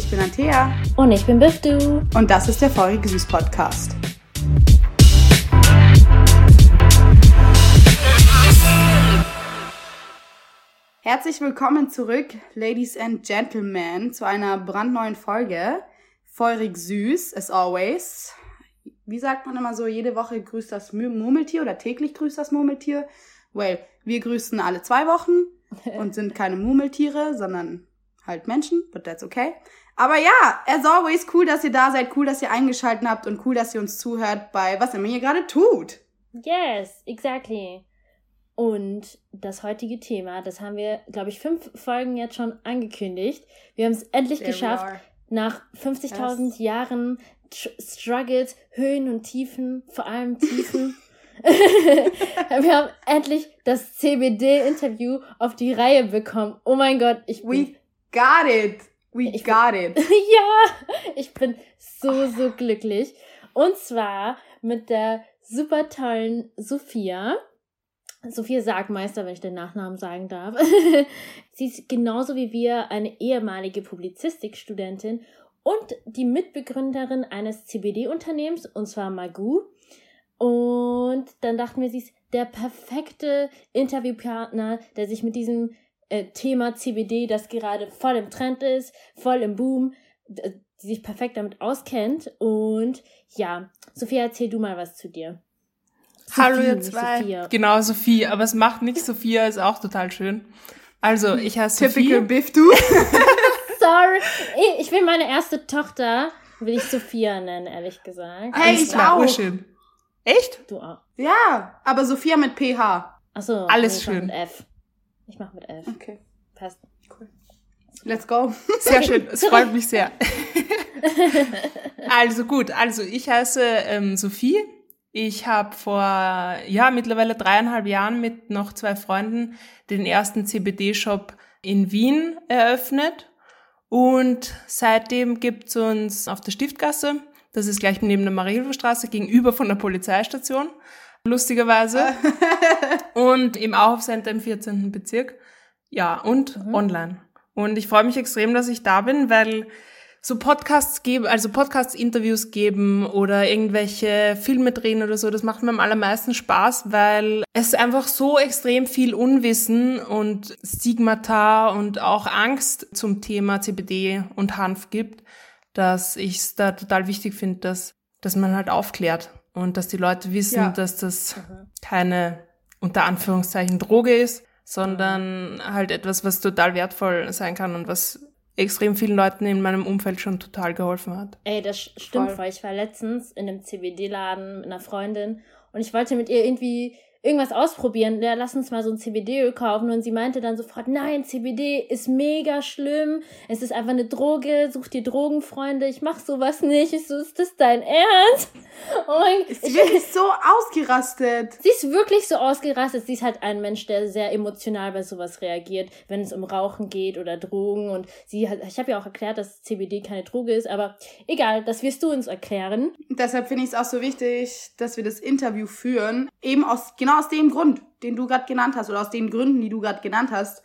Ich bin Antea. Und ich bin Biftu. Und das ist der Feurige Süß Podcast. Herzlich willkommen zurück, Ladies and Gentlemen, zu einer brandneuen Folge. Feurig süß, as always. Wie sagt man immer so, jede Woche grüßt das Murmeltier oder täglich grüßt das Murmeltier? Well, wir grüßen alle zwei Wochen und sind keine Murmeltiere, sondern halt Menschen, but that's okay. Aber ja, as always, cool, dass ihr da seid, cool, dass ihr eingeschaltet habt und cool, dass ihr uns zuhört bei was immer ihr gerade tut. Yes, exactly. Und das heutige Thema, das haben wir, glaube ich, fünf Folgen jetzt schon angekündigt. Wir haben es endlich There geschafft, nach 50.000 yes. Jahren Struggles, Höhen und Tiefen, vor allem Tiefen. wir haben endlich das CBD-Interview auf die Reihe bekommen. Oh mein Gott, ich bin... We got it! We ich got it! ja! Ich bin so, so glücklich. Und zwar mit der super tollen Sophia. Sophia Sargmeister, wenn ich den Nachnamen sagen darf. Sie ist genauso wie wir eine ehemalige Publizistikstudentin und die Mitbegründerin eines CBD-Unternehmens, und zwar Magoo. Und dann dachten wir, sie ist der perfekte Interviewpartner, der sich mit diesem äh, Thema CBD, das gerade voll im Trend ist, voll im Boom, die sich perfekt damit auskennt. Und ja, Sophia, erzähl du mal was zu dir. Hallo ihr zwei. Sophia. Genau, Sophie, aber es macht nichts. Sophia ist auch total schön. Also, ich heiße Sophie. Typical Biff, du. Sorry. Ich will meine erste Tochter, will ich Sophia nennen, ehrlich gesagt. Hey, ich klar, auch. Schön. Echt? Du auch. Ja, aber Sophia mit PH. Achso. Alles schön. F. Ich mach mit F. Okay. Passt. Cool. Let's go. Sehr schön. Es freut mich sehr. also gut, also ich heiße ähm, Sophie. Ich habe vor ja mittlerweile dreieinhalb Jahren mit noch zwei Freunden den ersten CBD-Shop in Wien eröffnet. Und seitdem gibt's uns auf der Stiftgasse, das ist gleich neben der Marienstraße, gegenüber von der Polizeistation, lustigerweise. und im Auhofcenter im 14. Bezirk. Ja, und mhm. online. Und ich freue mich extrem, dass ich da bin, weil so Podcasts geben, also Podcast-Interviews geben oder irgendwelche Filme drehen oder so, das macht mir am allermeisten Spaß, weil es einfach so extrem viel Unwissen und Stigmata und auch Angst zum Thema CBD und Hanf gibt, dass ich es da total wichtig finde, dass, dass man halt aufklärt und dass die Leute wissen, ja. dass das keine unter Anführungszeichen Droge ist, sondern halt etwas, was total wertvoll sein kann und was extrem vielen Leuten in meinem Umfeld schon total geholfen hat. Ey, das stimmt voll. voll. Ich war letztens in einem CBD-Laden mit einer Freundin und ich wollte mit ihr irgendwie irgendwas ausprobieren, ja, lass uns mal so ein CBD-Öl kaufen. Und sie meinte dann sofort, nein, CBD ist mega schlimm. Es ist einfach eine Droge. Such dir Drogenfreunde. Ich mach sowas nicht. Ich so, ist das dein Ernst? Mein Ist sie wirklich so ausgerastet? Sie ist wirklich so ausgerastet. Sie ist halt ein Mensch, der sehr emotional bei sowas reagiert, wenn es um Rauchen geht oder Drogen. Und sie hat, ich habe ja auch erklärt, dass CBD keine Droge ist, aber egal, das wirst du uns erklären. Deshalb finde ich es auch so wichtig, dass wir das Interview führen. Eben aus, genau Genau aus dem Grund, den du gerade genannt hast, oder aus den Gründen, die du gerade genannt hast.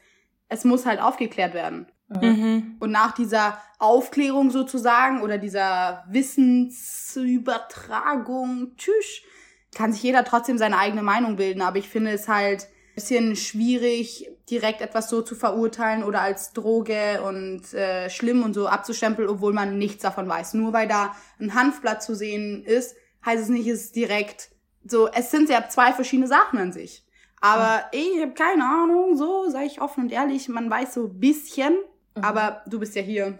Es muss halt aufgeklärt werden. Mhm. Und nach dieser Aufklärung sozusagen oder dieser Wissensübertragung, tschüss, kann sich jeder trotzdem seine eigene Meinung bilden. Aber ich finde es halt ein bisschen schwierig, direkt etwas so zu verurteilen oder als Droge und äh, schlimm und so abzustempeln, obwohl man nichts davon weiß. Nur weil da ein Hanfblatt zu sehen ist, heißt es nicht, es ist direkt so, es sind ja zwei verschiedene Sachen an sich. Aber mhm. ich habe keine Ahnung, so sage ich offen und ehrlich, man weiß so bisschen, mhm. aber du bist ja hier,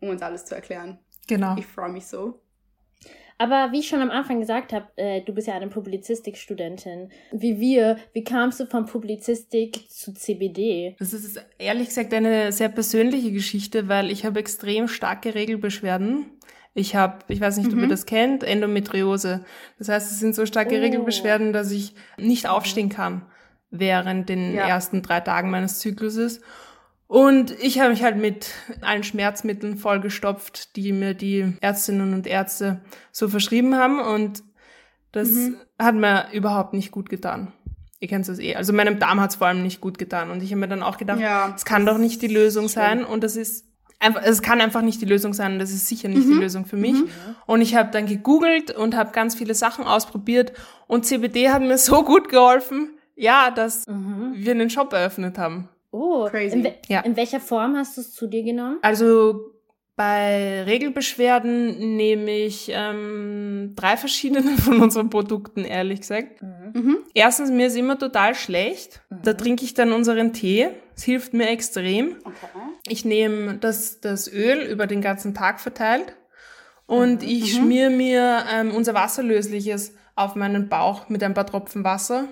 um uns alles zu erklären. Genau. Ich freue mich so. Aber wie ich schon am Anfang gesagt habe, äh, du bist ja eine Publizistikstudentin. Wie wir, wie kamst du von Publizistik zu CBD? Das ist ehrlich gesagt eine sehr persönliche Geschichte, weil ich habe extrem starke Regelbeschwerden ich habe, ich weiß nicht, mhm. ob ihr mhm. das kennt, Endometriose. Das heißt, es sind so starke oh. Regelbeschwerden, dass ich nicht aufstehen kann während den ja. ersten drei Tagen meines Zykluses. Und ich habe mich halt mit allen Schmerzmitteln vollgestopft, die mir die Ärztinnen und Ärzte so verschrieben haben. Und das mhm. hat mir überhaupt nicht gut getan. Ihr kennt das eh. Also meinem Darm hat es vor allem nicht gut getan. Und ich habe mir dann auch gedacht, es ja. kann doch nicht die Lösung sein. Und das ist einfach, es kann einfach nicht die Lösung sein. Das ist sicher nicht Mhm. die Lösung für mich. Und ich habe dann gegoogelt und habe ganz viele Sachen ausprobiert. Und CBD hat mir so gut geholfen, ja, dass Mhm. wir einen Shop eröffnet haben. Oh, Crazy. In, we Ja. in welcher Form hast du es zu dir genommen? Also bei Regelbeschwerden nehme ich ähm, drei verschiedene von unseren Produkten, ehrlich gesagt. Mhm. Erstens, mir ist immer total schlecht. Da trinke ich dann unseren Tee. Es hilft mir extrem. Okay. Ich nehme das, das Öl über den ganzen Tag verteilt und ich schmier mir ähm, unser wasserlösliches auf meinen Bauch mit ein paar Tropfen Wasser.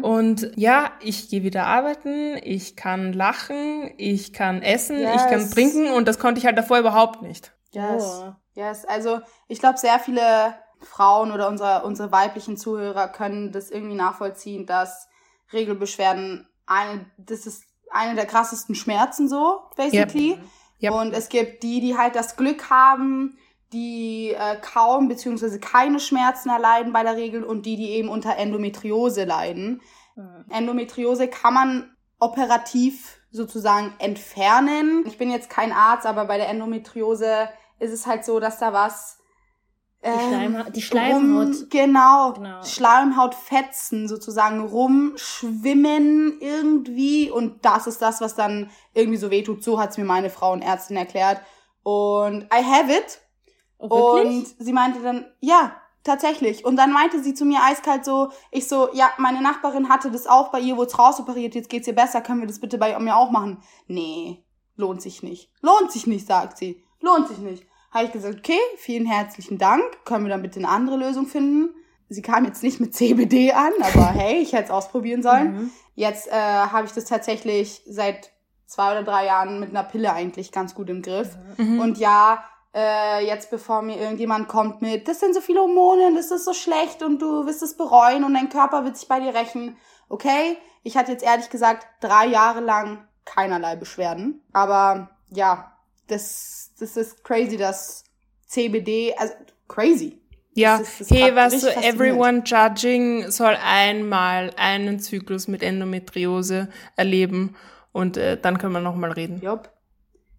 Und ja, ich gehe wieder arbeiten, ich kann lachen, ich kann essen, ich kann Yes. trinken und das konnte ich halt davor überhaupt nicht. Yes. Oh. Yes. Also ich glaube, sehr viele Frauen oder unsere, unsere weiblichen Zuhörer können das irgendwie nachvollziehen, dass Regelbeschwerden eine, das ist eine der krassesten Schmerzen so, basically. Yep. Und es gibt die, die halt das Glück haben, die äh, kaum beziehungsweise keine Schmerzen erleiden bei der Regel und die, die eben unter Endometriose leiden. Endometriose kann man operativ sozusagen entfernen. Ich bin jetzt kein Arzt, aber bei der Endometriose ist es halt so, dass da was Die, ähm, Schleimha die Schleimhaut. Rum, genau, Genau. Schleimhautfetzen sozusagen rumschwimmen irgendwie und das ist das, was dann irgendwie so wehtut. So hat's mir meine Frauenärztin erklärt. Und I have it. Oh? Und sie meinte dann, ja, tatsächlich. Und dann meinte sie zu mir eiskalt so, ich so, ja, meine Nachbarin hatte das auch, bei ihr wurde rausoperiert, jetzt geht's ihr besser, können wir das bitte bei mir auch machen? Nee, lohnt sich nicht. Lohnt sich nicht, sagt sie. Lohnt sich nicht. Habe ich gesagt, okay, vielen herzlichen Dank, können wir dann bitte eine andere Lösung finden? Sie kam jetzt nicht mit CBD an, aber hey, ich hätte es ausprobieren sollen. Mhm. Jetzt äh, habe ich das tatsächlich seit zwei oder drei Jahren mit einer Pille eigentlich ganz gut im Griff. Mhm. Und ja, äh, jetzt bevor mir irgendjemand kommt mit, das sind so viele Hormone, das ist so schlecht und du wirst es bereuen und dein Körper wird sich bei dir rächen. Okay, ich hatte jetzt ehrlich gesagt drei Jahre lang keinerlei Beschwerden. Aber ja, das, das ist crazy, dass CBD, also crazy. Ja, Das ist- das hey, richtig faszinierend. everyone judging soll einmal einen Zyklus mit Endometriose erleben und äh, dann können wir nochmal reden. Jupp.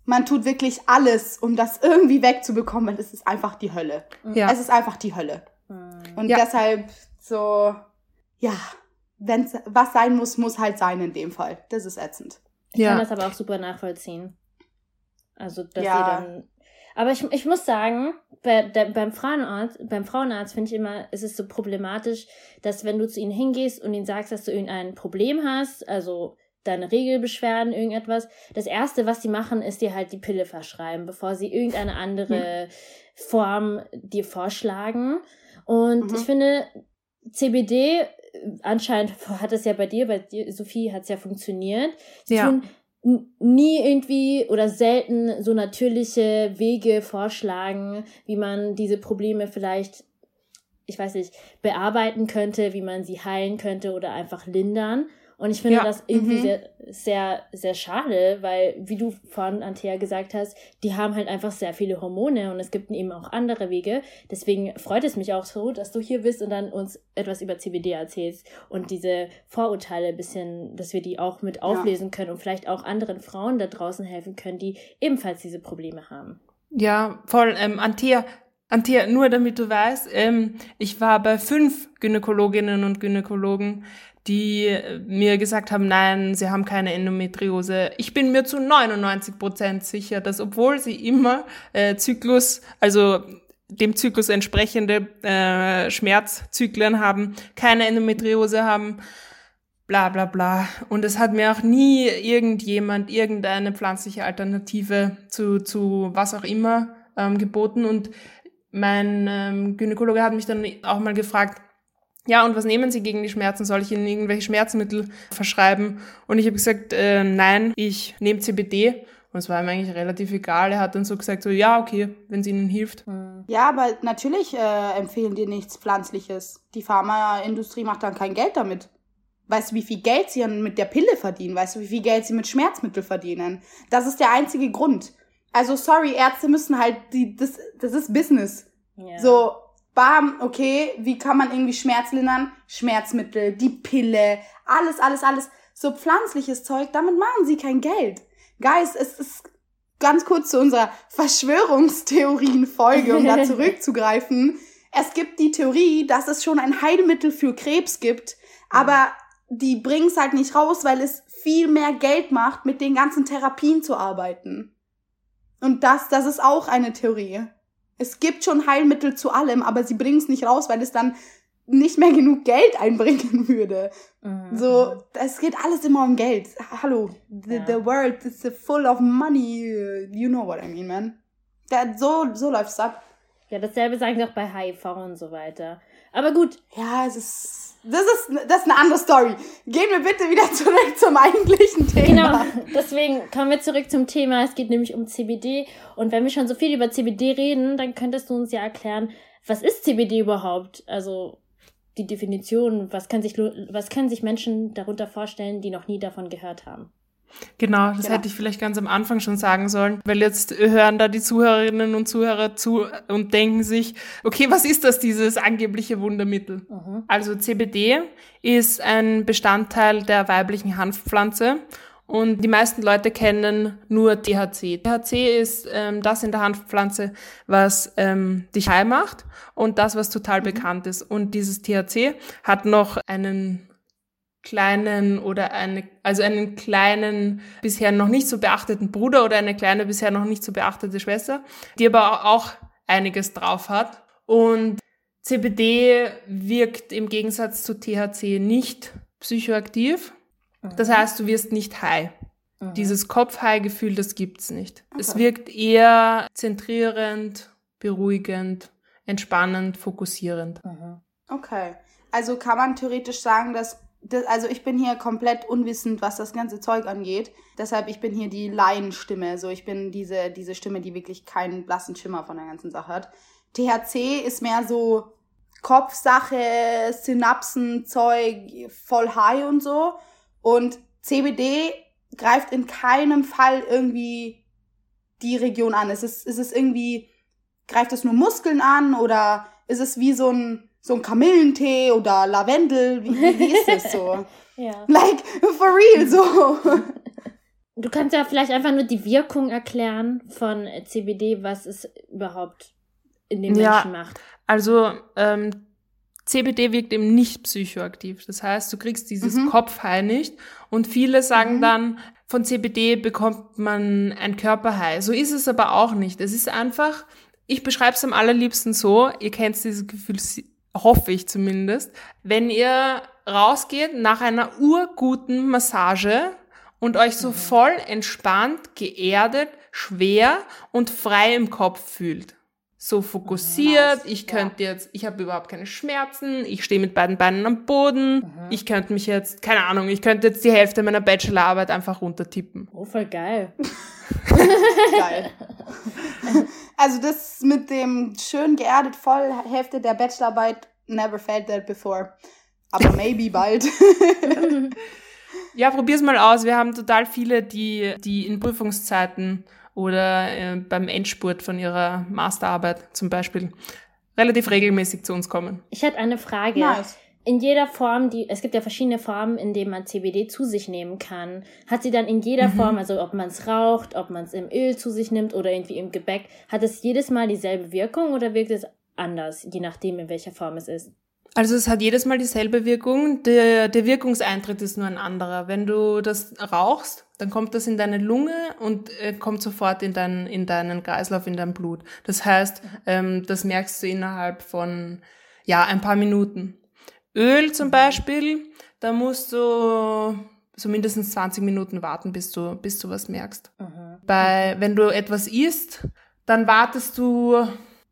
Man tut wirklich alles, um das irgendwie wegzubekommen, weil es ist einfach die Hölle. Ja. Es ist einfach die Hölle. Und Ja. deshalb so, ja, wenn's was sein muss, muss halt sein in dem Fall. Das ist ätzend. Ich kann Ja. das aber auch super nachvollziehen. Also, dass Ja. ihr dann. Aber ich, ich muss sagen, bei, der, beim Frauenarzt, beim Frauenarzt finde ich immer, ist es so problematisch, dass wenn du zu ihnen hingehst und ihnen sagst, dass du irgendein Problem hast, also deine Regelbeschwerden, irgendetwas, das erste, was sie machen, ist dir halt die Pille verschreiben, bevor sie irgendeine andere Form dir vorschlagen. Und Mhm. ich finde, CBD, äh, anscheinend hat es ja bei dir, bei dir, Sophie, hat es ja funktioniert. Sie Ja. tun nie irgendwie oder selten so natürliche Wege vorschlagen, wie man diese Probleme vielleicht, ich weiß nicht, bearbeiten könnte, wie man sie heilen könnte oder einfach lindern. Und ich finde Ja, das irgendwie mhm. sehr, sehr, sehr schade, weil, wie du vorhin, Antea, gesagt hast, die haben halt einfach sehr viele Hormone und es gibt eben auch andere Wege. Deswegen freut es mich auch so, dass du hier bist und dann uns etwas über CBD erzählst und diese Vorurteile ein bisschen, dass wir die auch mit auflesen können und vielleicht auch anderen Frauen da draußen helfen können, die ebenfalls diese Probleme haben. Ja, voll. Ähm, Antea, Antea, nur damit du weißt, ähm, ich war bei fünf Gynäkologinnen und Gynäkologen, die äh, mir gesagt haben, nein, sie haben keine Endometriose. Ich bin mir zu 99 Prozent sicher, dass obwohl sie immer äh, Zyklus, also dem Zyklus entsprechende äh, Schmerzzyklen haben, keine Endometriose haben, bla bla bla. Und es hat mir auch nie irgendjemand irgendeine pflanzliche Alternative zu, zu was auch immer ähm, geboten. Und mein ähm, Gynäkologe hat mich dann auch mal gefragt, ja, und was nehmen Sie gegen die Schmerzen? Soll ich Ihnen irgendwelche Schmerzmittel verschreiben? Und ich habe gesagt, äh, nein, ich nehme CBD. Und es war ihm eigentlich relativ egal. Er hat dann so gesagt, so, ja, okay, wenn es Ihnen hilft. Ja, aber natürlich äh, empfehlen dir nichts Pflanzliches. Die Pharmaindustrie macht dann kein Geld damit. Weißt du, wie viel Geld sie dann mit der Pille verdienen? Weißt du, wie viel Geld sie mit Schmerzmittel verdienen? Das ist der einzige Grund. Also, sorry, Ärzte müssen halt, die, das, das ist Business. Ja. So, bam, okay, wie kann man irgendwie Schmerz lindern? Schmerzmittel, die Pille, alles, alles, alles. So pflanzliches Zeug, damit machen sie kein Geld. Guys, es ist, ganz kurz zu unserer Verschwörungstheorien-Folge, um da zurückzugreifen. Es gibt die Theorie, dass es schon ein Heilmittel für Krebs gibt, aber die bringen es halt nicht raus, weil es viel mehr Geld macht, mit den ganzen Therapien zu arbeiten. Und das, das ist auch eine Theorie. Es gibt schon Heilmittel zu allem, aber sie bringen es nicht raus, weil es dann nicht mehr genug Geld einbringen würde. Mhm. So, es geht alles immer um Geld. Hallo, the, ja. the world is full of money. You know what I mean, man. Da, so, so läuft's ab. Ja, dasselbe sagen sie auch bei HIV und so weiter. Aber gut. Ja, es ist. Das ist, das ist eine andere Story. Gehen wir bitte wieder zurück zum eigentlichen Thema. Genau, deswegen kommen wir zurück zum Thema. Es geht nämlich um CBD. Und wenn wir schon so viel über CBD reden, dann könntest du uns ja erklären, was ist CBD überhaupt? Also, die Definition, was können sich, was können sich Menschen darunter vorstellen, die noch nie davon gehört haben? Genau, das genau. hätte ich vielleicht ganz am Anfang schon sagen sollen, weil jetzt hören da die Zuhörerinnen und Zuhörer zu und denken sich, okay, was ist das, dieses angebliche Wundermittel? Mhm. Also CBD ist ein Bestandteil der weiblichen Hanfpflanze und die meisten Leute kennen nur THC. THC ist ähm, das in der Hanfpflanze, was ähm, dich high macht und das, was total mhm. bekannt ist. Und dieses THC hat noch einen kleinen oder eine, also einen kleinen, bisher noch nicht so beachteten Bruder oder eine kleine, bisher noch nicht so beachtete Schwester, die aber auch einiges drauf hat. Und CBD wirkt im Gegensatz zu THC nicht psychoaktiv. Das mhm. heißt, du wirst nicht high. Mhm. Dieses Kopf-High-Gefühl, das gibt's nicht. Okay. Es wirkt eher zentrierend, beruhigend, entspannend, fokussierend. Mhm. Okay. Also kann man theoretisch sagen, dass das, also ich bin hier komplett unwissend, was das ganze Zeug angeht. Deshalb, ich bin hier die Laienstimme. So, ich bin diese, diese Stimme, die wirklich keinen blassen Schimmer von der ganzen Sache hat. THC ist mehr so Kopfsache, Synapsenzeug, voll high und so. Und CBD greift in keinem Fall irgendwie die Region an. Ist es, ist es irgendwie, greift es nur Muskeln an oder ist es wie so ein, so ein Kamillentee oder Lavendel? Wie, wie ist das so? ja. Like, for real, so. Du kannst ja vielleicht einfach nur die Wirkung erklären von CBD, was es überhaupt in den ja, Menschen macht. Also ähm, CBD wirkt eben nicht psychoaktiv. Das heißt, du kriegst dieses mhm. Kopfhigh nicht. Und viele sagen mhm. dann, von CBD bekommt man ein Körperhigh. So ist es aber auch nicht. Es ist einfach, ich beschreibe es am allerliebsten so, ihr kennt dieses Gefühl, hoffe ich zumindest, wenn ihr rausgeht nach einer urguten Massage und euch so mhm. voll entspannt, geerdet, schwer und frei im Kopf fühlt so fokussiert, ich könnte jetzt, ich habe überhaupt keine Schmerzen, ich stehe mit beiden Beinen am Boden, mhm. ich könnte mich jetzt, keine Ahnung, ich könnte jetzt die Hälfte meiner Bachelorarbeit einfach runtertippen. Oh, voll geil. geil. Also das mit dem schön geerdet voll Hälfte der Bachelorarbeit, never felt that before. Aber maybe bald. ja, probier's mal aus. Wir haben total viele, die, die in Prüfungszeiten oder äh, beim Endspurt von ihrer Masterarbeit zum Beispiel relativ regelmäßig zu uns kommen. Ich hätte eine Frage. Nice. In jeder Form, die es gibt ja verschiedene Formen, in denen man CBD zu sich nehmen kann. Hat sie dann in jeder mhm. Form, also ob man es raucht, ob man es im Öl zu sich nimmt oder irgendwie im Gebäck, hat es jedes Mal dieselbe Wirkung oder wirkt es anders, je nachdem, in welcher Form es ist? Also es hat jedes Mal dieselbe Wirkung. Der, der Wirkungseintritt ist nur ein anderer. Wenn du das rauchst, dann kommt das in deine Lunge und äh, kommt sofort in, dein, in deinen Kreislauf, in dein Blut. Das heißt, ähm, das merkst du innerhalb von ja ein paar Minuten. Öl zum Beispiel, da musst du so mindestens 20 Minuten warten, bis du, bis du was merkst. Mhm. Bei, wenn du etwas isst, dann wartest du,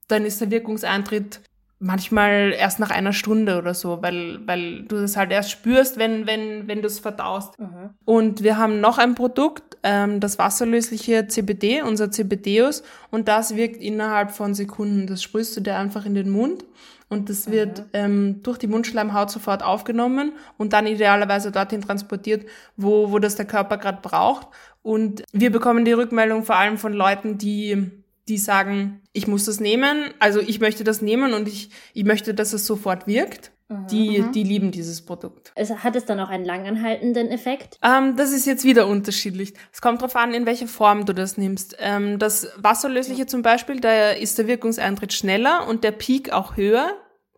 dann ist der Wirkungseintritt manchmal erst nach einer Stunde oder so, weil, weil du das halt erst spürst, wenn, wenn, wenn du es verdaust. Mhm. Und wir haben noch ein Produkt, ähm, das wasserlösliche CBD, unser CBDeus, und das wirkt innerhalb von Sekunden. Das sprühst du dir einfach in den Mund und das wird mhm. ähm, durch die Mundschleimhaut sofort aufgenommen und dann idealerweise dorthin transportiert, wo, wo das der Körper gerade braucht. Und wir bekommen die Rückmeldung vor allem von Leuten, die die sagen, ich muss das nehmen, also ich möchte das nehmen und ich, ich möchte, dass es sofort wirkt. Die, Mhm. die lieben dieses Produkt. Es, hat es dann auch einen langanhaltenden Effekt? Ähm, das ist jetzt wieder unterschiedlich. Es kommt darauf an, in welcher Form du das nimmst. Ähm, das Wasserlösliche zum Beispiel, da ist der Wirkungseintritt schneller und der Peak auch höher.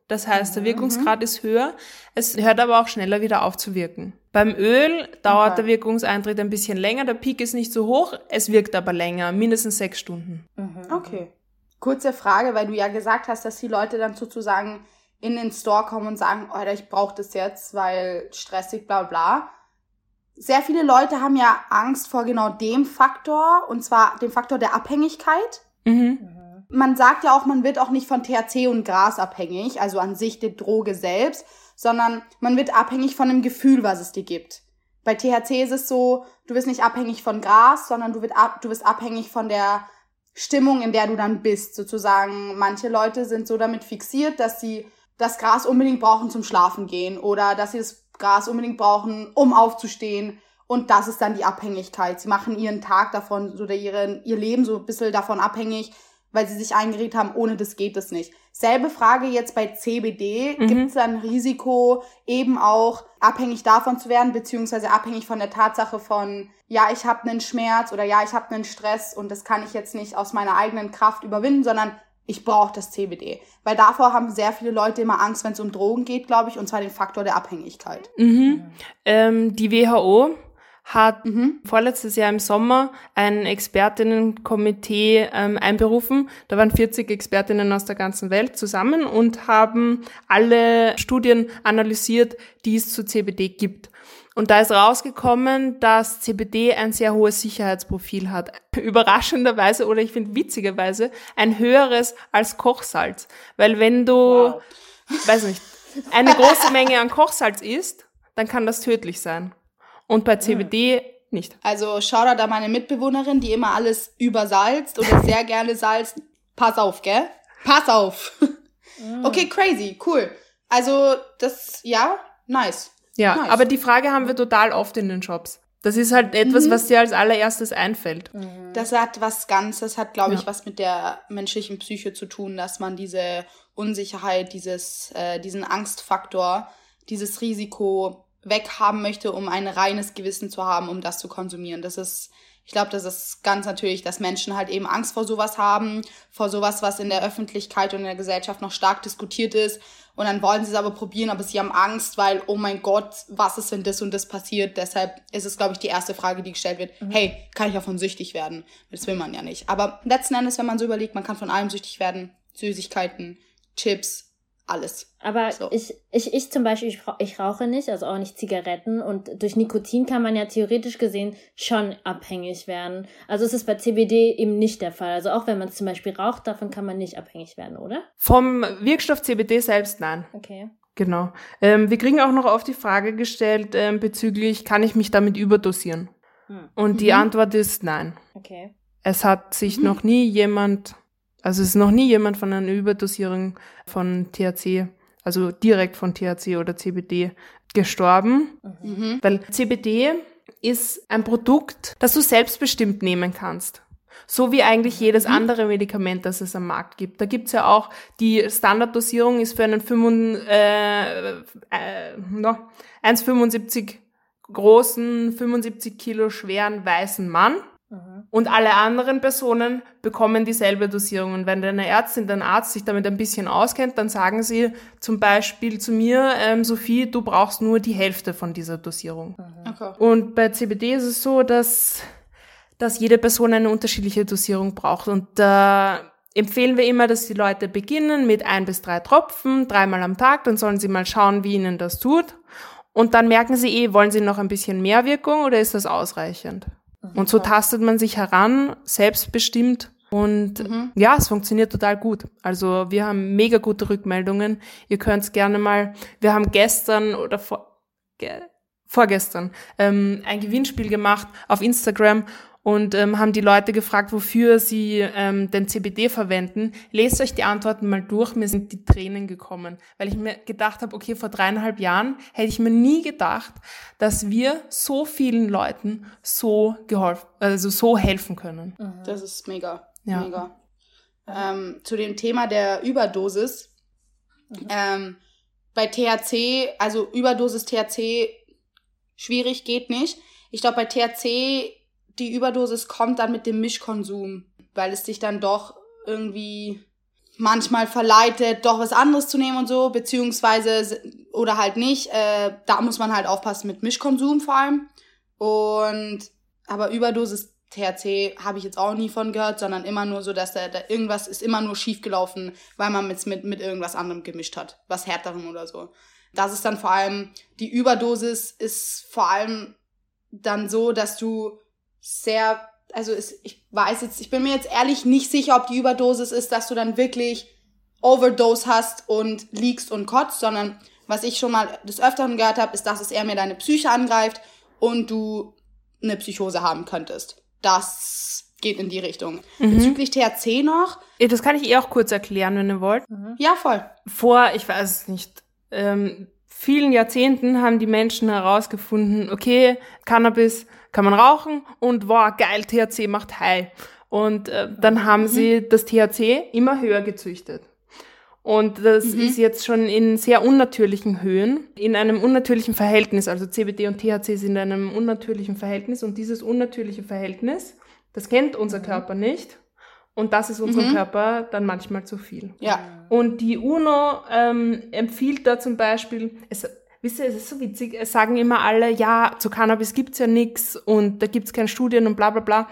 Das heißt, der Wirkungsgrad ist höher. Es hört aber auch schneller wieder auf zu wirken. Beim Öl dauert Okay. der Wirkungseintritt ein bisschen länger. Der Peak ist nicht so hoch, es wirkt aber länger, mindestens sechs Stunden. Okay. Kurze Frage, weil du ja gesagt hast, dass die Leute dann sozusagen in den Store kommen und sagen, Alter, ich brauche das jetzt, weil stressig, bla bla. Sehr viele Leute haben ja Angst vor genau dem Faktor, und zwar dem Faktor der Abhängigkeit. Mhm. Man sagt ja auch, man wird auch nicht von THC und Gras abhängig, also an sich die Droge selbst, sondern man wird abhängig von dem Gefühl, was es dir gibt. Bei THC ist es so, du wirst nicht abhängig von Gras, sondern du, wird ab, du wirst abhängig von der Stimmung, in der du dann bist. Sozusagen, manche Leute sind so damit fixiert, dass sie das Gras unbedingt brauchen zum Schlafen gehen oder dass sie das Gras unbedingt brauchen, um aufzustehen. Und das ist dann die Abhängigkeit. Sie machen ihren Tag davon oder ihren, ihr Leben so ein bisschen davon abhängig, weil sie sich eingeredet haben, ohne das geht es nicht. Selbe Frage jetzt bei CBD. Mhm. Gibt es ein Risiko, eben auch abhängig davon zu werden, beziehungsweise abhängig von der Tatsache von, ja, ich habe einen Schmerz oder ja, ich habe einen Stress und das kann ich jetzt nicht aus meiner eigenen Kraft überwinden, sondern ich brauche das CBD. Weil davor haben sehr viele Leute immer Angst, wenn es um Drogen geht, glaube ich, und zwar den Faktor der Abhängigkeit. Mhm. Ähm, die WHO hat Mhm. vorletztes Jahr im Sommer ein Expertinnenkomitee ähm, einberufen. Da waren 40 Expertinnen aus der ganzen Welt zusammen und haben alle Studien analysiert, die es zu CBD gibt. Und da ist rausgekommen, dass CBD ein sehr hohes Sicherheitsprofil hat. Überraschenderweise oder ich finde witzigerweise ein höheres als Kochsalz. Weil wenn du, Wow. weiß nicht, eine große Menge an Kochsalz isst, dann kann das tödlich sein. Und bei CBD nicht. Also Shoutout an meine Mitbewohnerin, die immer alles übersalzt oder sehr gerne salzt. Pass auf, gell? Pass auf. Okay, crazy, cool. Also das, ja, nice. Ja, Nice. aber die Frage haben wir total oft in den Shops. Das ist halt etwas, was dir als allererstes einfällt. Das hat was ganz, das hat, glaube ich, Ja. was mit der menschlichen Psyche zu tun, dass man diese Unsicherheit, dieses, äh, diesen Angstfaktor, dieses Risiko weghaben möchte, um ein reines Gewissen zu haben, um das zu konsumieren. Das ist, ich glaube, das ist ganz natürlich, dass Menschen halt eben Angst vor sowas haben, vor sowas, was in der Öffentlichkeit und in der Gesellschaft noch stark diskutiert ist. Und dann wollen sie es aber probieren, aber sie haben Angst, weil, oh mein Gott, was ist, wenn das und das passiert? Deshalb ist es, glaube ich, die erste Frage, die gestellt wird. Hey, kann ich davon süchtig werden? Das will man ja nicht. Aber letzten Endes, wenn man so überlegt, man kann von allem süchtig werden. Süßigkeiten, Chips, alles. Aber So. ich, ich, ich zum Beispiel, ich, ich rauche nicht, also auch nicht Zigaretten. Und durch Nikotin kann man ja theoretisch gesehen schon abhängig werden. Also es ist bei CBD eben nicht der Fall. Also auch wenn man es zum Beispiel raucht, davon kann man nicht abhängig werden, oder? Vom Wirkstoff CBD selbst nein. Okay. Genau. Ähm, wir kriegen auch noch oft die Frage gestellt ähm, bezüglich, kann ich mich damit überdosieren? Hm. Und die Mhm. Antwort ist nein. Okay. Es hat sich Mhm. noch nie jemand, also es ist noch nie jemand von einer Überdosierung von THC, also direkt von THC oder CBD gestorben. Mhm. Weil CBD ist ein Produkt, das du selbstbestimmt nehmen kannst. So wie eigentlich jedes andere Medikament, das es am Markt gibt. Da gibt's ja auch, die Standarddosierung ist für einen 75, äh, äh, no, 1,75 großen, 75 Kilo schweren weißen Mann. Mhm. Und alle anderen Personen bekommen dieselbe Dosierung. Und wenn deine Ärztin, dein Arzt sich damit ein bisschen auskennt, dann sagen sie zum Beispiel zu mir, ähm, Sophie, du brauchst nur die Hälfte von dieser Dosierung. Okay. Und bei CBD ist es so, dass, dass jede Person eine unterschiedliche Dosierung braucht. Und da empfehlen wir immer, dass die Leute beginnen mit ein bis drei Tropfen, dreimal am Tag. Dann sollen sie mal schauen, wie ihnen das tut. Und dann merken sie eh, wollen sie noch ein bisschen mehr Wirkung oder ist das ausreichend? Und so tastet man sich heran, selbstbestimmt. Und Mhm. ja, es funktioniert total gut. Also wir haben mega gute Rückmeldungen. Ihr könnt gerne mal, wir haben gestern oder vor, ge, vorgestern ähm, ein Gewinnspiel gemacht auf Instagram und ähm, haben die Leute gefragt, wofür sie ähm, den CBD verwenden. Lest euch die Antworten mal durch. Mir sind die Tränen gekommen, weil ich mir gedacht habe, okay, vor dreieinhalb Jahren hätte ich mir nie gedacht, dass wir so vielen Leuten so geholfen, also so helfen können. Das ist mega. Ja. Mega. ähm, zu dem Thema der Überdosis. Ähm, bei THC, also Überdosis THC, schwierig, geht nicht. Ich glaube, bei THC, die Überdosis kommt dann mit dem Mischkonsum, weil es dich dann doch irgendwie manchmal verleitet, doch was anderes zu nehmen und so, beziehungsweise oder halt nicht. Äh, da muss man halt aufpassen mit Mischkonsum vor allem. Und aber Überdosis THC habe ich jetzt auch nie von gehört, sondern immer nur so, dass da, da irgendwas ist immer nur schief gelaufen, weil man mit, mit, mit irgendwas anderem gemischt hat, was härterem oder so. Das ist dann vor allem, die Überdosis ist vor allem dann so, dass du sehr, also ist, ich weiß jetzt, ich bin mir jetzt ehrlich nicht sicher, ob die Überdosis ist, dass du dann wirklich Overdose hast und liegst und kotzt, sondern was ich schon mal des Öfteren gehört habe, ist, dass es eher mehr deine Psyche angreift und du eine Psychose haben könntest das geht in die Richtung. Mhm. Bezüglich THC noch. Das kann ich eh auch kurz erklären, wenn ihr wollt. Mhm. Ja, voll. Vor, ich weiß es nicht, ähm, vielen Jahrzehnten haben die Menschen herausgefunden, okay, Cannabis kann man rauchen und wow, geil, THC macht high. Und äh, dann haben mhm. sie das THC immer höher gezüchtet. Und das mhm. ist jetzt schon in sehr unnatürlichen Höhen, in einem unnatürlichen Verhältnis. Also CBD und THC sind in einem unnatürlichen Verhältnis. Und dieses unnatürliche Verhältnis, das kennt unser mhm. Körper nicht. Und das ist unserem mhm. Körper dann manchmal zu viel. Ja. Und die UNO ähm, empfiehlt da zum Beispiel, es, wisst ihr, es ist so witzig, es sagen immer alle, ja, zu Cannabis gibt's ja nix und da gibt's keine Studien und bla bla bla.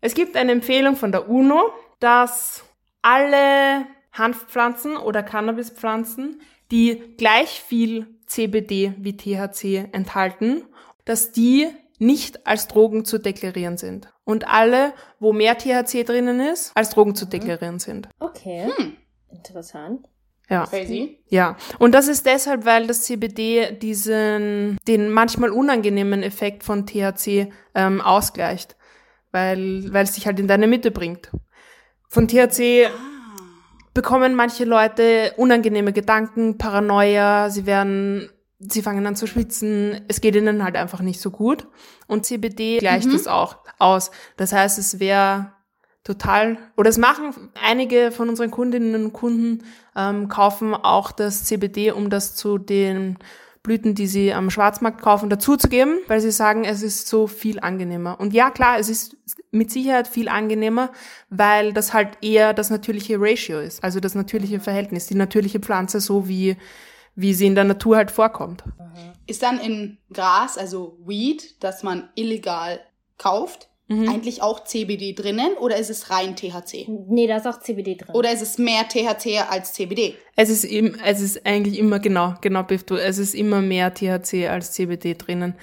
Es gibt eine Empfehlung von der UNO, dass alle Hanfpflanzen oder Cannabispflanzen, die gleich viel CBD wie THC enthalten, dass die nicht als Drogen zu deklarieren sind. Und alle, wo mehr THC drinnen ist, als Drogen zu deklarieren sind. Okay. Hm. Interessant. Ja. Crazy. Ja. Und das ist deshalb, weil das CBD diesen, den manchmal unangenehmen Effekt von THC ähm, ausgleicht. Weil, weil es sich halt in deine Mitte bringt. Von THC ah bekommen manche Leute unangenehme Gedanken, Paranoia, sie werden, sie fangen an zu schwitzen, es geht ihnen halt einfach nicht so gut. Und CBD gleicht mhm. das auch aus. Das heißt, es wäre total, oder es machen einige von unseren Kundinnen und Kunden, ähm, kaufen auch das CBD, um das zu den Blüten, die sie am Schwarzmarkt kaufen, dazuzugeben, weil sie sagen, es ist so viel angenehmer. Und ja, klar, es ist mit Sicherheit viel angenehmer, weil das halt eher das natürliche Ratio ist, also das natürliche Verhältnis, die natürliche Pflanze so wie, wie sie in der Natur halt vorkommt. Ist dann in Gras, also Weed, das man illegal kauft, mhm. eigentlich auch CBD drinnen oder ist es rein THC? Nee, da ist auch CBD drin. Oder ist es mehr THC als CBD? Es ist, im, es ist eigentlich immer, genau, genau, Bifto, es ist immer mehr THC als CBD drinnen.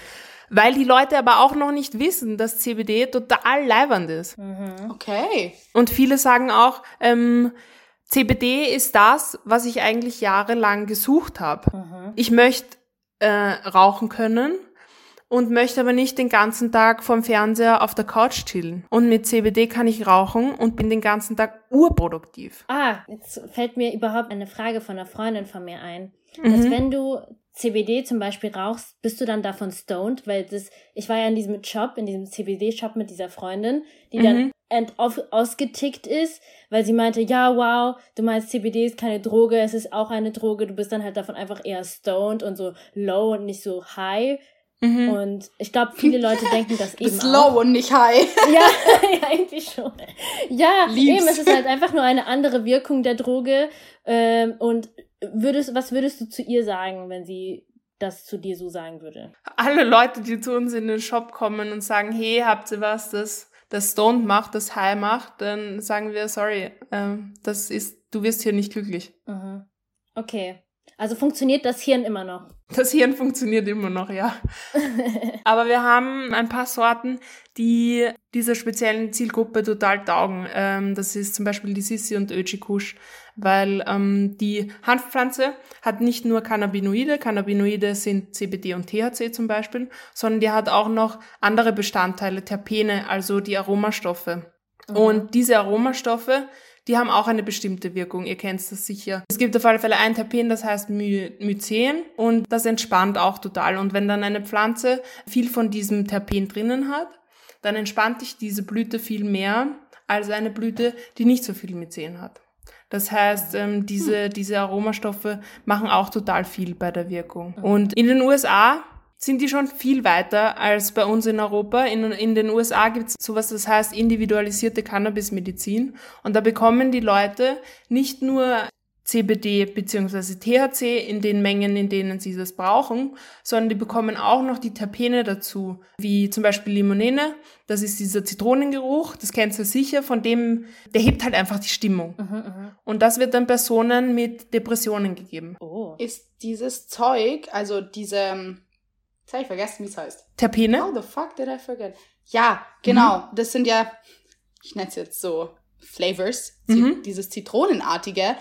Weil die Leute aber auch noch nicht wissen, dass CBD total leibernd ist. Mhm. Okay. Und viele sagen auch, ähm, CBD ist das, was ich eigentlich jahrelang gesucht habe. Mhm. Ich möchte äh, rauchen können und möchte aber nicht den ganzen Tag vorm Fernseher auf der Couch chillen. Und mit CBD kann ich rauchen und bin den ganzen Tag urproduktiv. Ah, jetzt fällt mir überhaupt eine Frage von einer Freundin von mir ein. Dass mhm. wenn du CBD zum Beispiel rauchst, bist du dann davon stoned, weil das, ich war ja in diesem Shop, in diesem CBD-Shop mit dieser Freundin, die mhm. dann ent auf, ausgetickt ist, weil sie meinte, ja, wow, du meinst CBD ist keine Droge, es ist auch eine Droge, du bist dann halt davon einfach eher stoned und so low und nicht so high. Mhm. Und ich glaube, viele Leute denken das eben Ist low und nicht high. ja, ja, irgendwie schon. Ja, Lieb's. eben, es ist halt einfach nur eine andere Wirkung der Droge. Ähm, und würdest, was würdest du zu ihr sagen, wenn sie das zu dir so sagen würde? Alle Leute, die zu uns in den Shop kommen und sagen, hey, habt ihr was, das, das Stoned macht, das High macht, dann sagen wir, sorry, ähm, das ist, du wirst hier nicht glücklich. Mhm. Okay. Also funktioniert das Hirn immer noch? Das Hirn funktioniert immer noch, ja. Aber wir haben ein paar Sorten, die dieser speziellen Zielgruppe total taugen. Ähm, das ist zum Beispiel die Sissi und Öchi Kusch, weil ähm, die Hanfpflanze hat nicht nur Cannabinoide, Cannabinoide sind CBD und THC zum Beispiel, sondern die hat auch noch andere Bestandteile, Terpene, also die Aromastoffe. Mhm. Und diese Aromastoffe die haben auch eine bestimmte Wirkung. Ihr kennt das sicher. Es gibt auf alle Fälle ein Terpen, das heißt My Mycen und das entspannt auch total. Und wenn dann eine Pflanze viel von diesem Terpen drinnen hat, dann entspannt dich diese Blüte viel mehr als eine Blüte, die nicht so viel Mycen hat. Das heißt, ähm, diese, diese Aromastoffe machen auch total viel bei der Wirkung. Und in den USA sind die schon viel weiter als bei uns in Europa. In, in den USA gibt es sowas, das heißt individualisierte Cannabismedizin. Und da bekommen die Leute nicht nur CBD bzw. THC in den Mengen, in denen sie das brauchen, sondern die bekommen auch noch die Terpene dazu, wie zum Beispiel Limonene. Das ist dieser Zitronengeruch, das kennst du sicher, von dem, der hebt halt einfach die Stimmung. Mhm, Und das wird dann Personen mit Depressionen gegeben. Oh. Ist dieses Zeug, also diese, jetzt habe ich vergessen, wie es heißt. Terpene? How the fuck did I forget? Ja, genau. Das sind ja, ich nenne es jetzt so Flavors, Mhm. dieses Zitronenartige.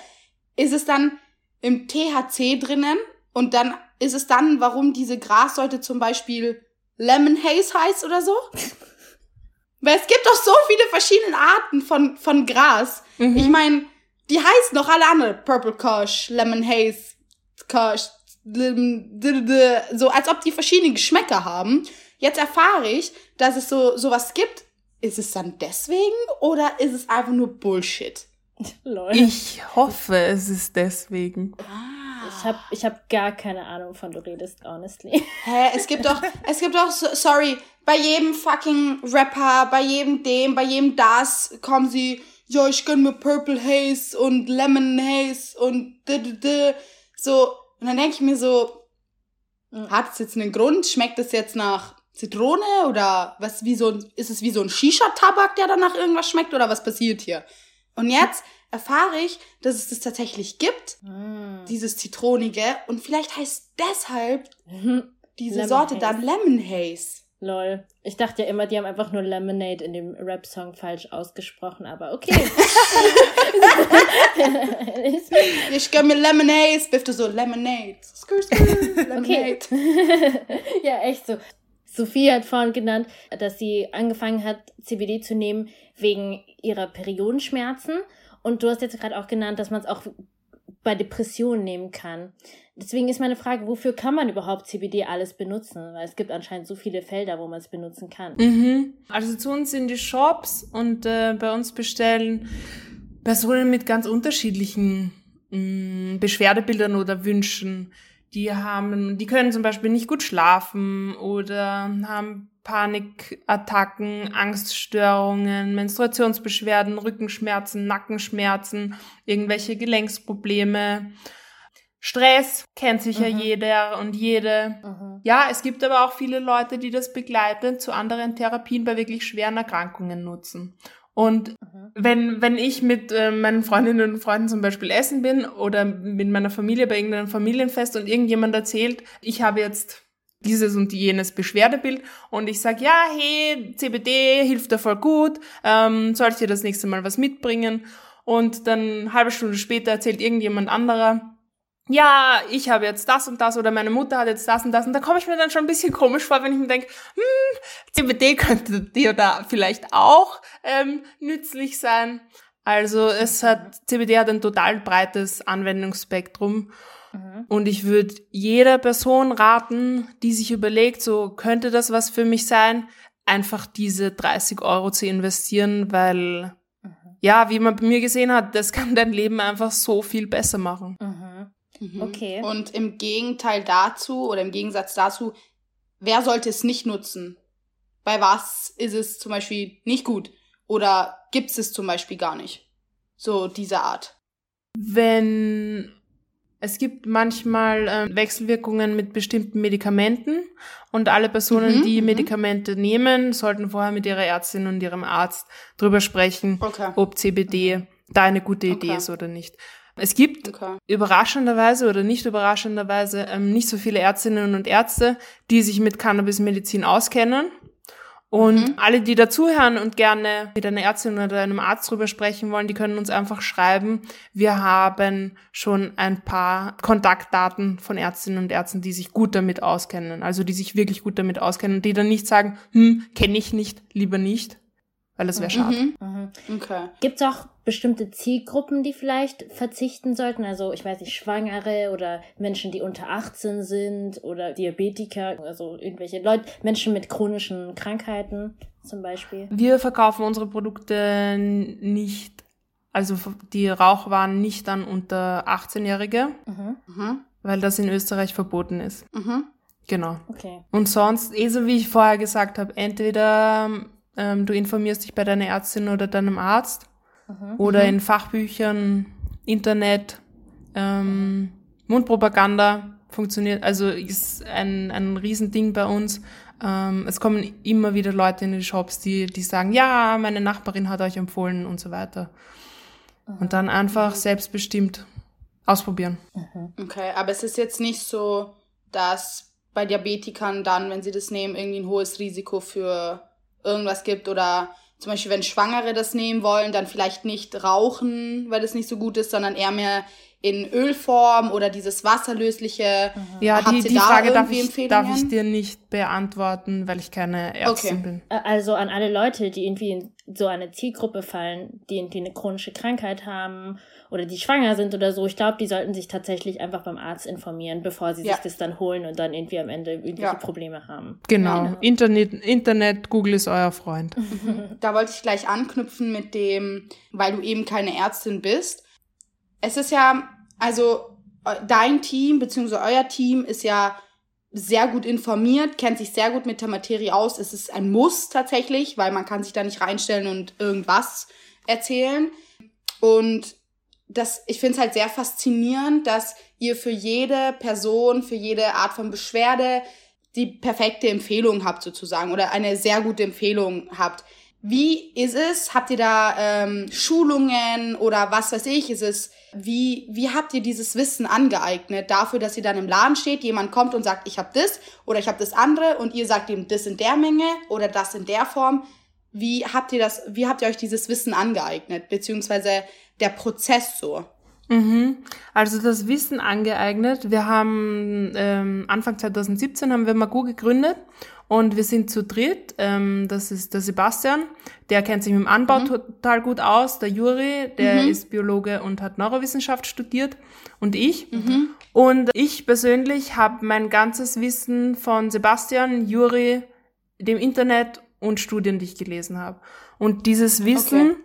Ist es dann im THC drinnen und dann ist es dann, warum diese Grassorte zum Beispiel Lemon Haze heißt oder so? Weil es gibt doch so viele verschiedene Arten von, von Gras. Mhm. Ich meine, die heißen doch alle andere. Purple Kush, Lemon Haze, d- so als ob die verschiedene Geschmäcker haben. Jetzt erfahre ich, dass es so sowas gibt. Ist es dann deswegen oder ist es einfach nur Bullshit? Lol. Ich hoffe, es ist deswegen. Ich habe ich hab gar keine Ahnung, von du redest, honestly. Hä, es gibt doch, es gibt doch, so- sorry, bei jedem fucking Rapper, bei jedem dem, bei jedem das kommen sie, ja, ich gönn mir Purple Haze und Lemon Haze und d -d -d. so. Und dann denke ich mir so, hat es jetzt einen Grund? Schmeckt es jetzt nach Zitrone oder was, wie so ein, ist es wie so ein Shisha-Tabak, der danach irgendwas schmeckt oder was passiert hier? Und jetzt erfahre ich, dass es das tatsächlich gibt, Mm. dieses Zitronige, und vielleicht heißt deshalb diese Lemon Sorte Haze. dann Lemon Haze. Lol. Ich dachte ja immer, die haben einfach nur Lemonade in dem Rap-Song falsch ausgesprochen, aber okay. Ich gönn mir Lemonade, Biff du so Lemonade. Skrr, skrr, Lemonade. ja, echt so. Sophie hat vorhin genannt, dass sie angefangen hat, CBD zu nehmen wegen ihrer Periodenschmerzen. Und du hast jetzt gerade auch genannt, dass man es auch bei Depressionen nehmen kann. Deswegen ist meine Frage, wofür kann man überhaupt CBD alles benutzen? Weil es gibt anscheinend so viele Felder, wo man es benutzen kann. Mhm. Also zu uns in die Shops und äh, bei uns bestellen Personen mit ganz unterschiedlichen mh, Beschwerdebildern oder Wünschen. Die haben, die können zum Beispiel nicht gut schlafen oder haben Panikattacken, Angststörungen, Menstruationsbeschwerden, Rückenschmerzen, Nackenschmerzen, irgendwelche Gelenksprobleme. Stress kennt sicher Mhm. jeder und jede. Mhm. Ja, es gibt aber auch viele Leute, die das begleitend zu anderen Therapien bei wirklich schweren Erkrankungen nutzen. Und Mhm. wenn, wenn ich mit äh, meinen Freundinnen und Freunden zum Beispiel essen bin oder mit meiner Familie bei irgendeinem Familienfest und irgendjemand erzählt, ich habe jetzt dieses und jenes Beschwerdebild und ich sage, ja, hey, CBD hilft da voll gut, ähm, soll ich dir das nächste Mal was mitbringen? Und dann eine halbe Stunde später erzählt irgendjemand anderer, ja, ich habe jetzt das und das oder meine Mutter hat jetzt das und das und da komme ich mir dann schon ein bisschen komisch vor, wenn ich mir denke, hm, CBD könnte dir da vielleicht auch ähm, nützlich sein. Also es hat, CBD hat ein total breites Anwendungsspektrum Mhm. und ich würde jeder Person raten, die sich überlegt, so könnte das was für mich sein, einfach diese 30 Euro zu investieren, weil Mhm. ja, wie man bei mir gesehen hat, das kann dein Leben einfach so viel besser machen. Mhm. Mhm. Okay. Und im Gegenteil dazu oder im Gegensatz dazu, wer sollte es nicht nutzen? Bei was ist es zum Beispiel nicht gut? Oder gibt es es zum Beispiel gar nicht? So diese Art. Wenn es gibt manchmal ähm, Wechselwirkungen mit bestimmten Medikamenten und alle Personen, Mhm, die mhm. Medikamente nehmen, sollten vorher mit ihrer Ärztin und ihrem Arzt drüber sprechen, Okay. ob CBD da eine gute Idee Okay. ist oder nicht. Es gibt Okay. überraschenderweise oder nicht überraschenderweise ähm, nicht so viele Ärztinnen und Ärzte, die sich mit Cannabismedizin auskennen. Und Mhm. alle, die dazuhören und gerne mit einer Ärztin oder einem Arzt drüber sprechen wollen, die können uns einfach schreiben. Wir haben schon ein paar Kontaktdaten von Ärztinnen und Ärzten, die sich gut damit auskennen. Also die sich wirklich gut damit auskennen und die dann nicht sagen, hm, kenne ich nicht, lieber nicht, weil das wäre schade. Mhm. Mhm. Okay. Gibt es auch bestimmte Zielgruppen, die vielleicht verzichten sollten? Also, ich weiß nicht, Schwangere oder Menschen, die unter 18 sind oder Diabetiker, also irgendwelche Leute, Menschen mit chronischen Krankheiten zum Beispiel. Wir verkaufen unsere Produkte nicht, also die Rauchwaren nicht an unter 18-Jährige, Mhm. Mhm. weil das in Österreich verboten ist. Mhm. Genau. Okay. Und sonst, eh so wie ich vorher gesagt habe, entweder ähm, du informierst dich bei deiner Ärztin oder deinem Arzt Mhm. oder Mhm. in Fachbüchern, Internet, ähm, Mundpropaganda funktioniert, also ist ein, ein Riesending bei uns. Ähm, es kommen immer wieder Leute in die Shops, die, die sagen, ja, meine Nachbarin hat euch empfohlen und so weiter. Und dann einfach selbstbestimmt ausprobieren. Mhm. Okay, aber es ist jetzt nicht so, dass bei Diabetikern dann, wenn sie das nehmen, irgendwie ein hohes Risiko für irgendwas gibt oder zum Beispiel, wenn Schwangere das nehmen wollen, dann vielleicht nicht rauchen, weil das nicht so gut ist, sondern eher mehr in Ölform oder dieses wasserlösliche. Ja, Habt die, die da Frage darf ich, darf ich dir nicht beantworten, weil ich keine Ärztin Okay. bin. Also an alle Leute, die irgendwie in so eine Zielgruppe fallen, die irgendwie eine chronische Krankheit haben oder die schwanger sind oder so, ich glaube, die sollten sich tatsächlich einfach beim Arzt informieren, bevor sie Ja. sich das dann holen und dann irgendwie am Ende irgendwelche Ja. Probleme haben. Genau. Ja. Internet, Internet, Google ist euer Freund. Da wollte ich gleich anknüpfen mit dem, weil du eben keine Ärztin bist. Es ist ja, also eu- dein Team beziehungsweise euer Team ist ja sehr gut informiert, kennt sich sehr gut mit der Materie aus. Es ist ein Muss tatsächlich, weil man kann sich da nicht reinstellen und irgendwas erzählen. Und das, ich finde es halt sehr faszinierend, dass ihr für jede Person, für jede Art von Beschwerde die perfekte Empfehlung habt sozusagen oder eine sehr gute Empfehlung habt. Wie ist es? Habt ihr da ähm, Schulungen oder was weiß ich? Ist es wie wie habt ihr dieses Wissen angeeignet dafür, dass ihr dann im Laden steht, jemand kommt und sagt, ich habe das oder ich habe das andere und ihr sagt ihm das in der Menge oder das in der Form? Wie habt ihr das? Wie habt ihr euch dieses Wissen angeeignet beziehungsweise der Prozess so? Mhm. Also das Wissen angeeignet. Wir haben ähm, Anfang 2017 haben wir Magu gegründet und wir sind zu dritt. Ähm, das ist der Sebastian, der kennt sich mit dem Anbau total gut aus. Der Juri, der Mhm. ist Biologe und hat Neurowissenschaft studiert und ich. Mhm. Und ich persönlich habe mein ganzes Wissen von Sebastian, Juri, dem Internet und Studien, die ich gelesen habe. Und dieses Wissen, Okay.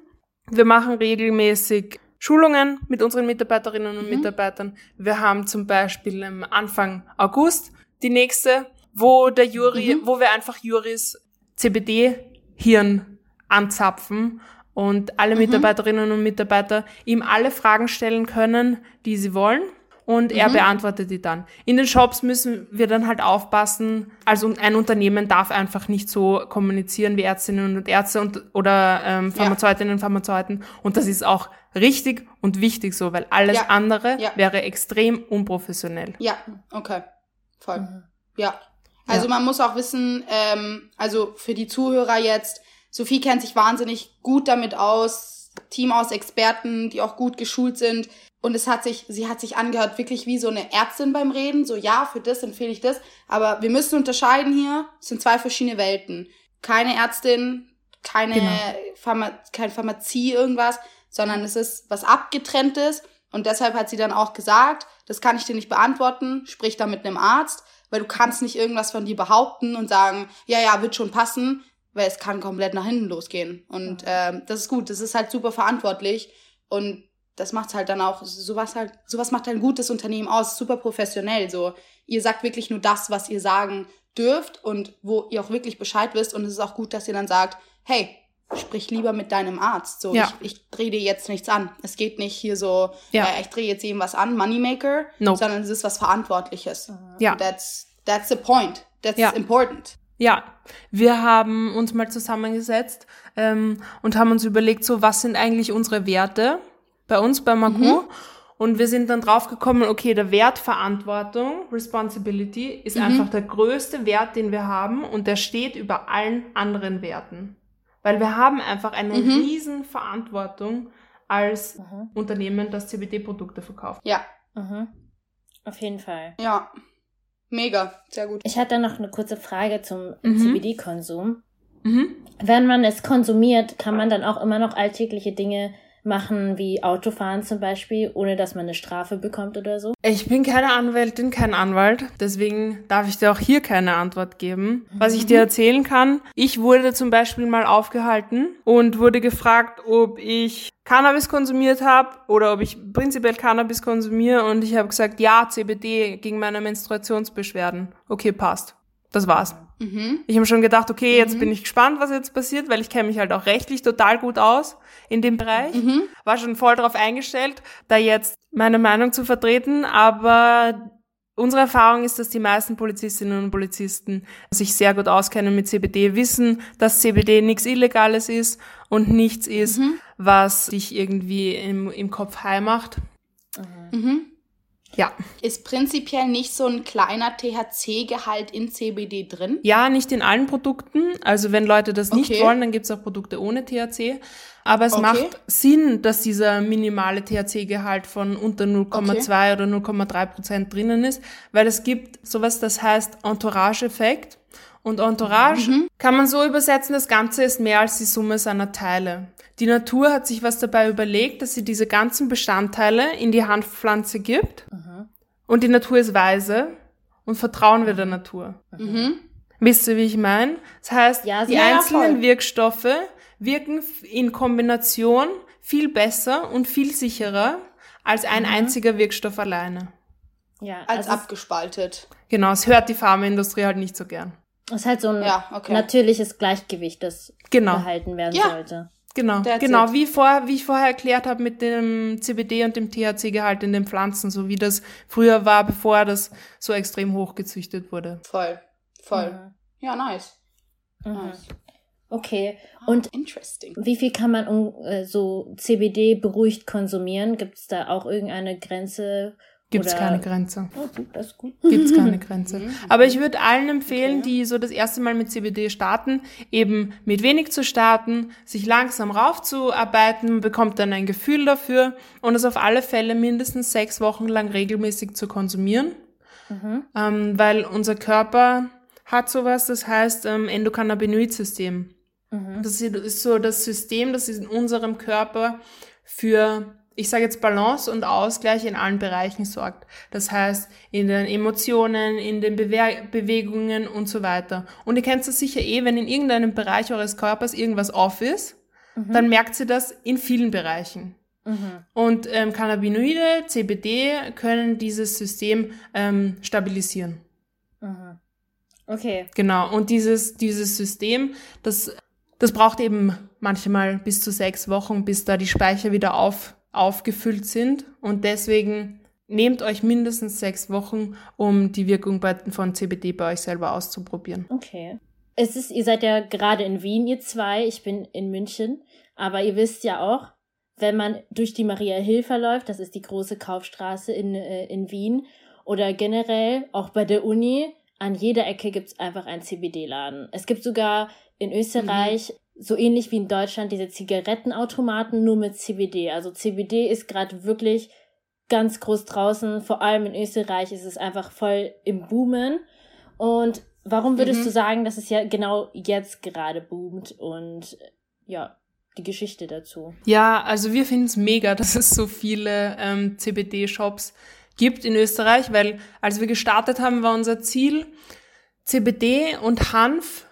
wir machen regelmäßig Schulungen mit unseren Mitarbeiterinnen und Mhm. Mitarbeitern. Wir haben zum Beispiel am Anfang August die nächste, wo der Jury, Mhm. wo wir einfach Juris CBD-Hirn anzapfen und alle Mhm. Mitarbeiterinnen und Mitarbeiter ihm alle Fragen stellen können, die sie wollen. Und er Mhm. beantwortet die dann. In den Shops müssen wir dann halt aufpassen. Also ein Unternehmen darf einfach nicht so kommunizieren wie Ärztinnen und Ärzte und, oder ähm, Pharmazeutinnen und Pharmazeuten. Und das ist auch richtig und wichtig so, weil alles Ja. andere Ja. wäre extrem unprofessionell. Ja, okay. Voll. Mhm. Ja. Also Ja. man muss auch wissen, ähm, also für die Zuhörer jetzt, Sophie kennt sich wahnsinnig gut damit aus, Team aus Experten, die auch gut geschult sind. Und es hat sich, sie hat sich angehört, wirklich wie so eine Ärztin beim Reden. So, ja, für das empfehle ich das. Aber wir müssen unterscheiden hier. Es sind zwei verschiedene Welten. Keine Ärztin, keine Genau. Pharma, kein Pharmazie, irgendwas, sondern es ist was abgetrenntes. Und deshalb hat sie dann auch gesagt, das kann ich dir nicht beantworten, sprich da mit einem Arzt, weil du kannst nicht irgendwas von dir behaupten und sagen, ja, ja, wird schon passen, weil es kann komplett nach hinten losgehen. Und ähm, das ist gut, das ist halt super verantwortlich und das macht halt dann auch, sowas halt, sowas macht ein gutes Unternehmen aus, super professionell. So, ihr sagt wirklich nur das, was ihr sagen dürft und wo ihr auch wirklich Bescheid wisst. Und es ist auch gut, dass ihr dann sagt, hey, sprich lieber mit deinem Arzt. So, Ja. ich, ich drehe dir jetzt nichts an. Es geht nicht hier so, Ja. äh, ich drehe jetzt ihm was an, Moneymaker, Nope. sondern es ist was Verantwortliches. Ja. That's, that's the point. That's Ja. important. Ja, wir haben uns mal zusammengesetzt ähm, und haben uns überlegt, so was sind eigentlich unsere Werte bei uns bei Magu. Und wir sind dann draufgekommen, okay, der Wert Verantwortung, Responsibility, ist einfach der größte Wert, den wir haben und der steht über allen anderen Werten. Weil wir haben einfach eine Mhm. riesen Verantwortung als Mhm. Unternehmen, das CBD-Produkte verkauft. Ja, Mhm. Auf jeden Fall. ja. Mega, sehr gut. Ich hatte noch eine kurze Frage zum Mhm. CBD-Konsum. Mhm. Wenn man es konsumiert, kann man dann auch immer noch alltägliche Dinge machen wie Autofahren zum Beispiel, ohne dass man eine Strafe bekommt oder so? Ich bin keine Anwältin, kein Anwalt, deswegen darf ich dir auch hier keine Antwort geben. Was ich dir erzählen kann, ich wurde zum Beispiel mal aufgehalten und wurde gefragt, ob ich Cannabis konsumiert habe oder ob ich prinzipiell Cannabis konsumiere und ich habe gesagt, ja, CBD gegen meine Menstruationsbeschwerden. Okay, passt. Das war's. Mhm. Ich habe schon gedacht, okay, jetzt bin ich gespannt, was jetzt passiert, weil ich kenne mich halt auch rechtlich total gut aus in dem Bereich. Mhm. War schon voll darauf eingestellt, da jetzt meine Meinung zu vertreten, aber unsere Erfahrung ist, dass die meisten Polizistinnen und Polizisten sich sehr gut auskennen mit CBD, wissen, dass CBD nichts Illegales ist und nichts ist, Mhm. was dich irgendwie im, im Kopf high macht. Mhm. Ja. Ist prinzipiell nicht so ein kleiner THC-Gehalt in CBD drin? Ja, nicht in allen Produkten. Also wenn Leute das nicht Okay. wollen, dann gibt's auch Produkte ohne THC. Aber es Okay. macht Sinn, dass dieser minimale THC-Gehalt von unter 0,2 oder 0,3 Prozent drinnen ist, weil es gibt sowas, das heißt Entourage-Effekt. Und Entourage Mhm. kann man so übersetzen, das Ganze ist mehr als die Summe seiner Teile. Die Natur hat sich was dabei überlegt, dass sie diese ganzen Bestandteile in die Hanfpflanze gibt. Und die Natur ist weise und vertrauen wir der Natur. Mhm. Wisst ihr, wie ich meine? Das heißt, Ja, die einzelnen voll. Wirkstoffe wirken in Kombination viel besser und viel sicherer als ein einziger Wirkstoff alleine. Ja, Als also abgespaltet. Genau, es hört die Pharmaindustrie halt nicht so gern. Es ist halt so ein Ja, okay. natürliches Gleichgewicht, das Genau. behalten werden Ja. sollte. Genau, That's genau, it. wie, vor, wie ich vorher erklärt habe mit dem CBD und dem THC-Gehalt in den Pflanzen, so wie das früher war, bevor das so extrem hochgezüchtet wurde. Voll. Voll. Mhm. Ja, nice. Mhm. nice. Okay. Und Interesting. wie viel kann man um, äh, so CBD beruhigt konsumieren? Gibt es da auch irgendeine Grenze? Gibt's Oder- keine Grenze. Oh, gut, das ist gut. Gibt's keine Grenze. Mhm. Aber ich würde allen empfehlen, Okay. die so das erste Mal mit CBD starten, eben mit wenig zu starten, sich langsam raufzuarbeiten, bekommt dann ein Gefühl dafür und es auf alle Fälle mindestens sechs Wochen lang regelmäßig zu konsumieren, Mhm. ähm, weil unser Körper hat sowas, das heißt ähm, Endokannabinoid-System. Mhm. Das ist so das System, das in unserem Körper für, ich sage jetzt Balance und Ausgleich in allen Bereichen sorgt. Das heißt, in den Emotionen, in den Bewe Bewegungen und so weiter. Und ihr kennt das sicher eh, wenn in irgendeinem Bereich eures Körpers irgendwas off ist, dann merkt ihr das in vielen Bereichen. Mhm. Und ähm, Cannabinoide, CBD, können dieses System ähm, stabilisieren. Mhm. Okay. Genau, und dieses, dieses System, das, das braucht eben manchmal bis zu sechs Wochen, bis da die Speicher wieder auf, aufgefüllt sind. Und deswegen nehmt euch mindestens sechs Wochen, um die Wirkung von CBD bei euch selber auszuprobieren. Okay. Es ist, ihr seid ja gerade in Wien, ihr zwei. Ich bin in München. Aber ihr wisst ja auch, wenn man durch die Maria Hill verläuft, das ist die große Kaufstraße in, äh, in Wien, oder generell auch bei der Uni, an jeder Ecke gibt's einfach einen CBD-Laden. Es gibt sogar in Österreich, so ähnlich wie in Deutschland, diese Zigarettenautomaten nur mit CBD. Also CBD ist gerade wirklich ganz groß draußen. Vor allem in Österreich ist es einfach voll im Boomen. Und warum würdest Mhm. du sagen, dass es ja genau jetzt gerade boomt und ja, die Geschichte dazu? Ja, also wir finden es mega, dass es so viele ähm, CBD-Shops gibt in Österreich, weil als wir gestartet haben, war unser Ziel, CBD und Hanf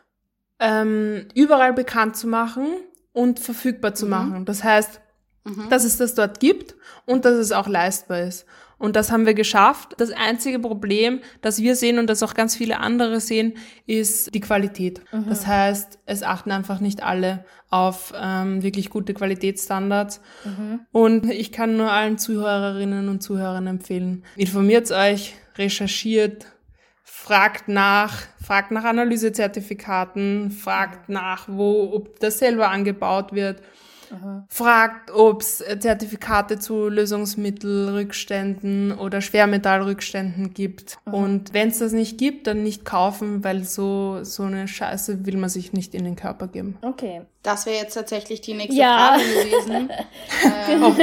ähm, überall bekannt zu machen und verfügbar zu Mhm. machen. Das heißt, Mhm. dass es das dort gibt und dass es auch leistbar ist. Und das haben wir geschafft. Das einzige Problem, das wir sehen und das auch ganz viele andere sehen, ist die Qualität. Das heißt, es achten einfach nicht alle auf ähm, wirklich gute Qualitätsstandards. Und ich kann nur allen Zuhörerinnen und Zuhörern empfehlen, informiert euch, recherchiert, fragt nach, fragt nach Analysezertifikaten, fragt nach, wo, ob das selber angebaut wird fragt, ob es Zertifikate zu Lösungsmittelrückständen oder Schwermetallrückständen gibt. Und wenn es das nicht gibt, dann nicht kaufen, weil so, so eine Scheiße will man sich nicht in den Körper geben. Okay. Das wäre jetzt tatsächlich die nächste Ja. Frage gewesen. ähm,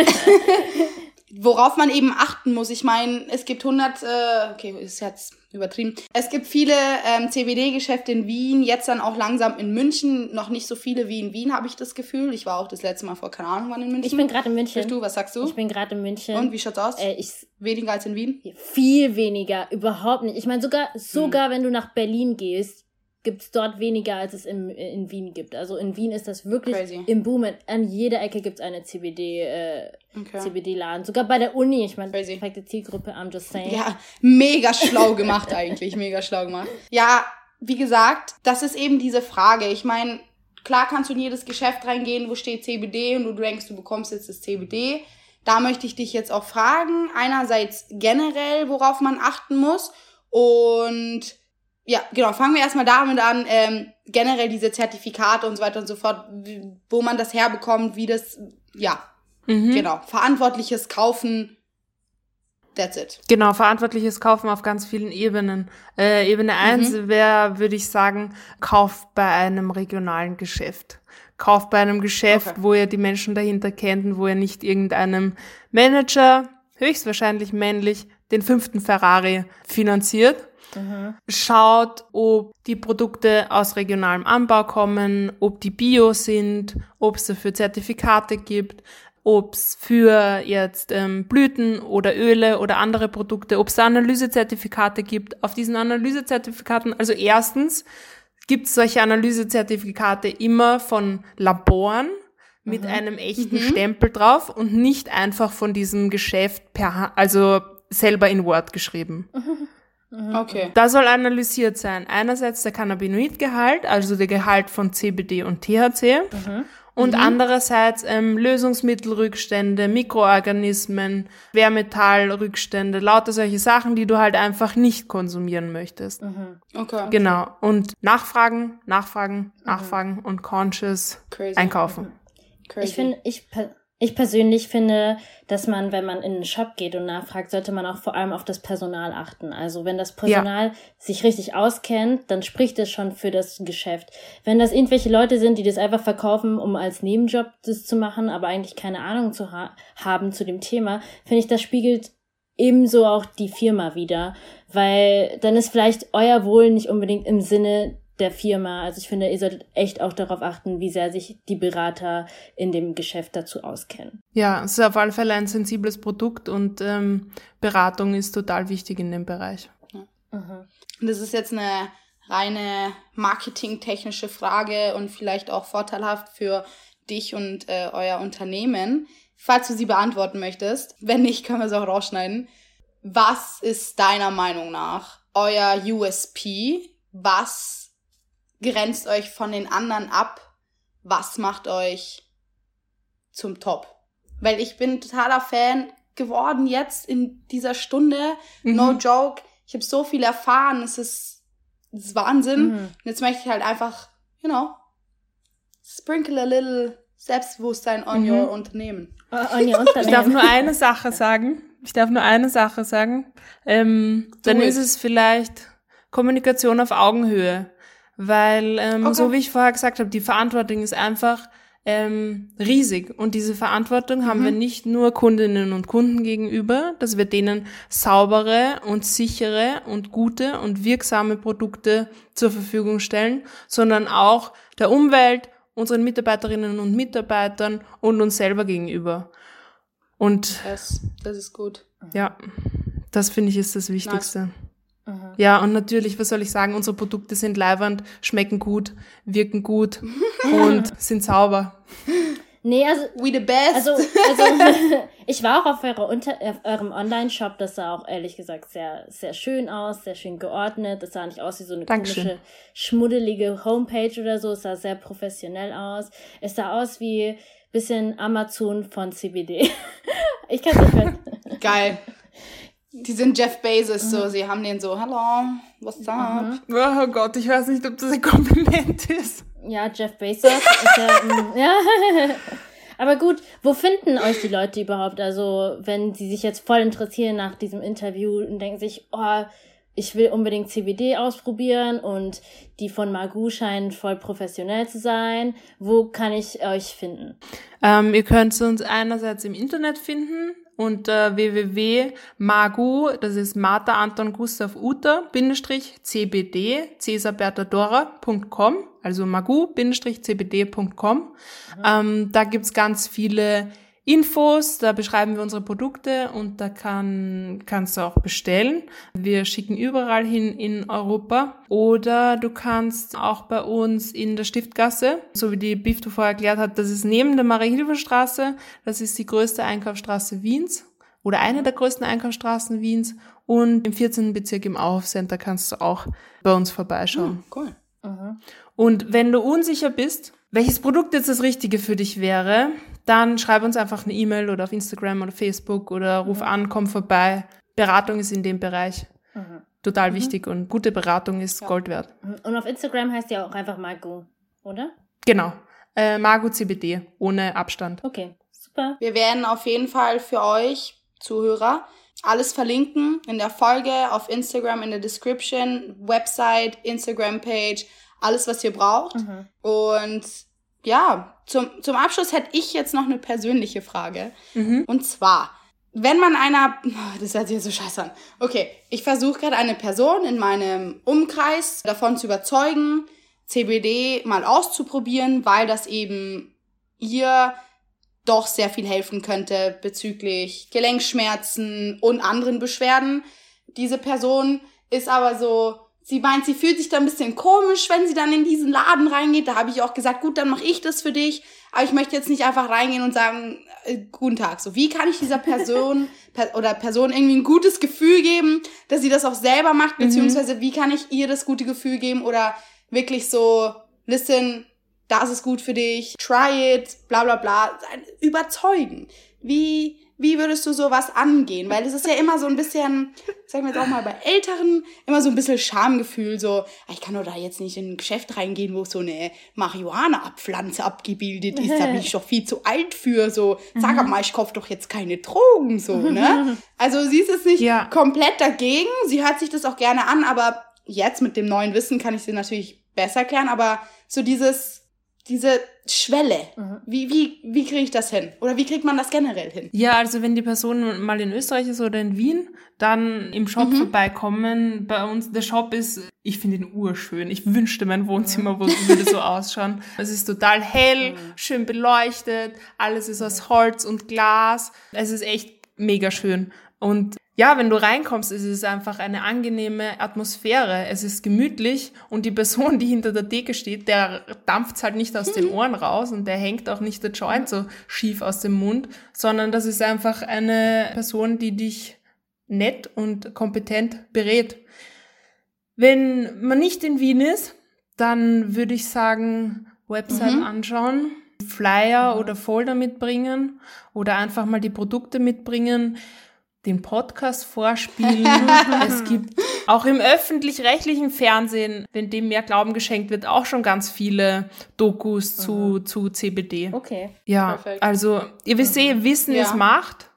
worauf man eben achten muss. Ich meine, es gibt 100, äh, okay, ist jetzt übertrieben. Es gibt viele ähm, CBD-Geschäfte in Wien, jetzt dann auch langsam in München. Noch nicht so viele wie in Wien, habe ich das Gefühl. Ich war auch das letzte Mal vor, keine Ahnung, wann in München. Ich bin gerade in München. Du, was sagst du? Ich bin gerade in München. Und wie schaut's aus? Äh, ich, Weniger als in Wien? viel weniger, überhaupt nicht. Ich meine, sogar, sogar wenn du nach Berlin gehst, gibt's dort weniger, als es im, in Wien gibt. Also in Wien ist das wirklich Crazy. im Boom. An jeder Ecke gibt's eine CBD, äh, Okay. CBD-Laden. Sogar bei der Uni. Ich meine, perfekte Zielgruppe, I'm just saying. Ja, mega schlau gemacht eigentlich, mega schlau gemacht. Ja, wie gesagt, das ist eben diese Frage. Ich meine, klar kannst du in jedes Geschäft reingehen, wo steht CBD und du denkst, du bekommst jetzt das CBD. Da möchte ich dich jetzt auch fragen. Einerseits generell, worauf man achten muss und ja, genau, fangen wir erstmal damit an, ähm, generell diese Zertifikate und so weiter und so fort, wo man das herbekommt, wie das, ja, Mhm. genau, verantwortliches Kaufen, that's it. Genau, verantwortliches Kaufen auf ganz vielen Ebenen. Äh, Ebene eins wäre, würde ich sagen, Kauf bei einem regionalen Geschäft. Kauf bei einem Geschäft, Okay. wo ihr die Menschen dahinter kennt und wo ihr nicht irgendeinem Manager, höchstwahrscheinlich männlich, den fünften Ferrari finanziert. Schaut, ob die Produkte aus regionalem Anbau kommen, ob die bio sind, ob es dafür Zertifikate gibt, ob es für jetzt ähm, Blüten oder Öle oder andere Produkte, ob es Analysezertifikate gibt. Auf diesen Analysezertifikaten, also erstens gibt es solche Analysezertifikate immer von Laboren mit einem echten Stempel drauf und nicht einfach von diesem Geschäft per, Ha- also selber in Word geschrieben. Okay. Da soll analysiert sein. Einerseits der Cannabinoidgehalt, also der Gehalt von CBD und THC. Und andererseits ähm, Lösungsmittelrückstände, Mikroorganismen, Schwermetallrückstände, lauter solche Sachen, die du halt einfach nicht konsumieren möchtest. Okay. Genau. Und nachfragen, nachfragen, nachfragen und conscious Crazy. einkaufen. Crazy. Ich finde, ich, ich persönlich finde, dass man, wenn man in einen Shop geht und nachfragt, sollte man auch vor allem auf das Personal achten. Also wenn das Personal sich richtig auskennt, dann spricht es schon für das Geschäft. Wenn das irgendwelche Leute sind, die das einfach verkaufen, um als Nebenjob das zu machen, aber eigentlich keine Ahnung zu ha haben zu dem Thema, finde ich, das spiegelt ebenso auch die Firma wieder, weil dann ist vielleicht euer Wohl nicht unbedingt im Sinne der Firma. Also ich finde, ihr solltet echt auch darauf achten, wie sehr sich die Berater in dem Geschäft dazu auskennen. Ja, es ist auf alle Fälle ein sensibles Produkt und ähm, Beratung ist total wichtig in dem Bereich. Und das ist jetzt eine reine marketingtechnische Frage und vielleicht auch vorteilhaft für dich und äh, euer Unternehmen. Falls du sie beantworten möchtest, wenn nicht, können wir es auch rausschneiden. Was ist deiner Meinung nach euer USP? Was grenzt euch von den anderen ab? Was macht euch zum Top? Weil ich bin totaler Fan geworden jetzt in dieser Stunde. No Mhm. joke. Ich habe so viel erfahren. Es ist, es ist Wahnsinn. Mhm. Und jetzt möchte ich halt einfach, you know, sprinkle a little Selbstbewusstsein on Mhm. your Unternehmen. Oh, on your Ich darf Unternehmen. nur eine Sache sagen. Ich darf nur eine Sache sagen. Ähm, dann it. ist es vielleicht Kommunikation auf Augenhöhe. Weil, ähm, Okay. so wie ich vorher gesagt habe, die Verantwortung ist einfach ähm, riesig. Und diese Verantwortung haben wir nicht nur Kundinnen und Kunden gegenüber, dass wir denen saubere und sichere und gute und wirksame Produkte zur Verfügung stellen, sondern auch der Umwelt, unseren Mitarbeiterinnen und Mitarbeitern und uns selber gegenüber. Und Das, das ist gut. ja, das finde ich ist das Wichtigste. Mhm. Ja, und natürlich, was soll ich sagen, unsere Produkte sind leibernd, schmecken gut, wirken gut und sind sauber. Nee, also We the best. Also, also ich war auch auf, eure Unter auf eurem Online-Shop, das sah auch ehrlich gesagt sehr, sehr schön aus, sehr schön geordnet. Das sah nicht aus wie so eine Dankeschön. komische, schmuddelige Homepage oder so. Es sah sehr professionell aus. Es sah aus wie bisschen Amazon von CBD. ich kann nicht mehr. Geil. Die sind Jeff Bezos so, sie haben den so, hello, what's up? Oh Gott, ich weiß nicht, ob das ein Kompliment ist. Ja, Jeff Bezos ist ja, mm, ja. Aber gut, wo finden euch die Leute überhaupt? Also, wenn sie sich jetzt voll interessieren nach diesem Interview und denken sich, oh, ich will unbedingt CBD ausprobieren und die von Magu scheinen voll professionell zu sein. Wo kann ich euch finden? Ähm, ihr könnt uns einerseits im Internet finden, unter www.magu, das ist Martha Anton Gustav Uter, Bindestrich CBD, cesarbertadora.com, also magu-cbd.com. Mhm. Ähm, da gibt's ganz viele Infos, da beschreiben wir unsere Produkte und da kann, kannst du auch bestellen. Wir schicken überall hin in Europa. Oder du kannst auch bei uns in der Stiftgasse, so wie die Bifto vorher erklärt hat, das ist neben der Marie-Hilfer-Straße, das ist die größte Einkaufsstraße Wiens oder eine der größten Einkaufsstraßen Wiens und im 14. Bezirk im Auhof-Center kannst du auch bei uns vorbeischauen. Hm, cool. Mhm. Und wenn du unsicher bist, welches Produkt jetzt das Richtige für dich wäre, dann schreib uns einfach eine E-Mail oder auf Instagram oder Facebook oder ruf mhm. an, komm vorbei. Beratung ist in dem Bereich mhm. total mhm. wichtig und gute Beratung ist ja. Gold wert. Und auf Instagram heißt ja auch einfach Margot, oder? Genau. Äh, Margot CBD, ohne Abstand. Okay, super. Wir werden auf jeden Fall für euch, Zuhörer, alles verlinken in der Folge, auf Instagram, in der Description, Website, Instagram-Page, alles, was ihr braucht. Mhm. Und ja, zum, zum Abschluss hätte ich jetzt noch eine persönliche Frage. Mhm. Und zwar, wenn man einer, das hört sich ja so scheiße an. Okay, ich versuche gerade eine Person in meinem Umkreis davon zu überzeugen, CBD mal auszuprobieren, weil das eben ihr doch sehr viel helfen könnte bezüglich Gelenkschmerzen und anderen Beschwerden. Diese Person ist aber so, Sie meint, sie fühlt sich da ein bisschen komisch, wenn sie dann in diesen Laden reingeht. Da habe ich auch gesagt, gut, dann mache ich das für dich. Aber ich möchte jetzt nicht einfach reingehen und sagen, äh, guten Tag. So, wie kann ich dieser Person per oder Person irgendwie ein gutes Gefühl geben, dass sie das auch selber macht, mhm. beziehungsweise wie kann ich ihr das gute Gefühl geben oder wirklich so, listen, das ist gut für dich, try it, bla bla bla, überzeugen. Wie, wie würdest du sowas angehen? Weil es ist ja immer so ein bisschen, sagen wir jetzt auch mal bei Älteren, immer so ein bisschen Schamgefühl, so, ah, ich kann doch da jetzt nicht in ein Geschäft reingehen, wo so eine Marihuana-Pflanze abgebildet ist, da bin ich doch viel zu alt für, so, sag mhm. mal, ich kauf doch jetzt keine Drogen, so, ne? Also sie ist jetzt nicht ja. komplett dagegen, sie hört sich das auch gerne an, aber jetzt mit dem neuen Wissen kann ich sie natürlich besser klären, aber so dieses, diese Schwelle. Mhm. Wie, wie, wie kriege ich das hin? Oder wie kriegt man das generell hin? Ja, also wenn die Person mal in Österreich ist oder in Wien, dann im Shop mhm. vorbeikommen. Bei uns, der Shop ist, ich finde ihn urschön. Ich wünschte, mein Wohnzimmer würde so ausschauen. Es ist total hell, mhm. schön beleuchtet, alles ist aus Holz und Glas. Es ist echt mega schön. Und ja, wenn du reinkommst, ist es einfach eine angenehme Atmosphäre. Es ist gemütlich und die Person, die hinter der Theke steht, der dampft halt nicht aus den Ohren raus und der hängt auch nicht der Joint so schief aus dem Mund, sondern das ist einfach eine Person, die dich nett und kompetent berät. Wenn man nicht in Wien ist, dann würde ich sagen, Website mhm. anschauen, Flyer mhm. oder Folder mitbringen oder einfach mal die Produkte mitbringen den Podcast vorspielen. es gibt auch im öffentlich-rechtlichen Fernsehen, wenn dem mehr Glauben geschenkt wird, auch schon ganz viele Dokus zu, mhm. zu CBD. Okay. Ja, Perfekt. also ihr wisst eh, Wissen ja. ist Macht.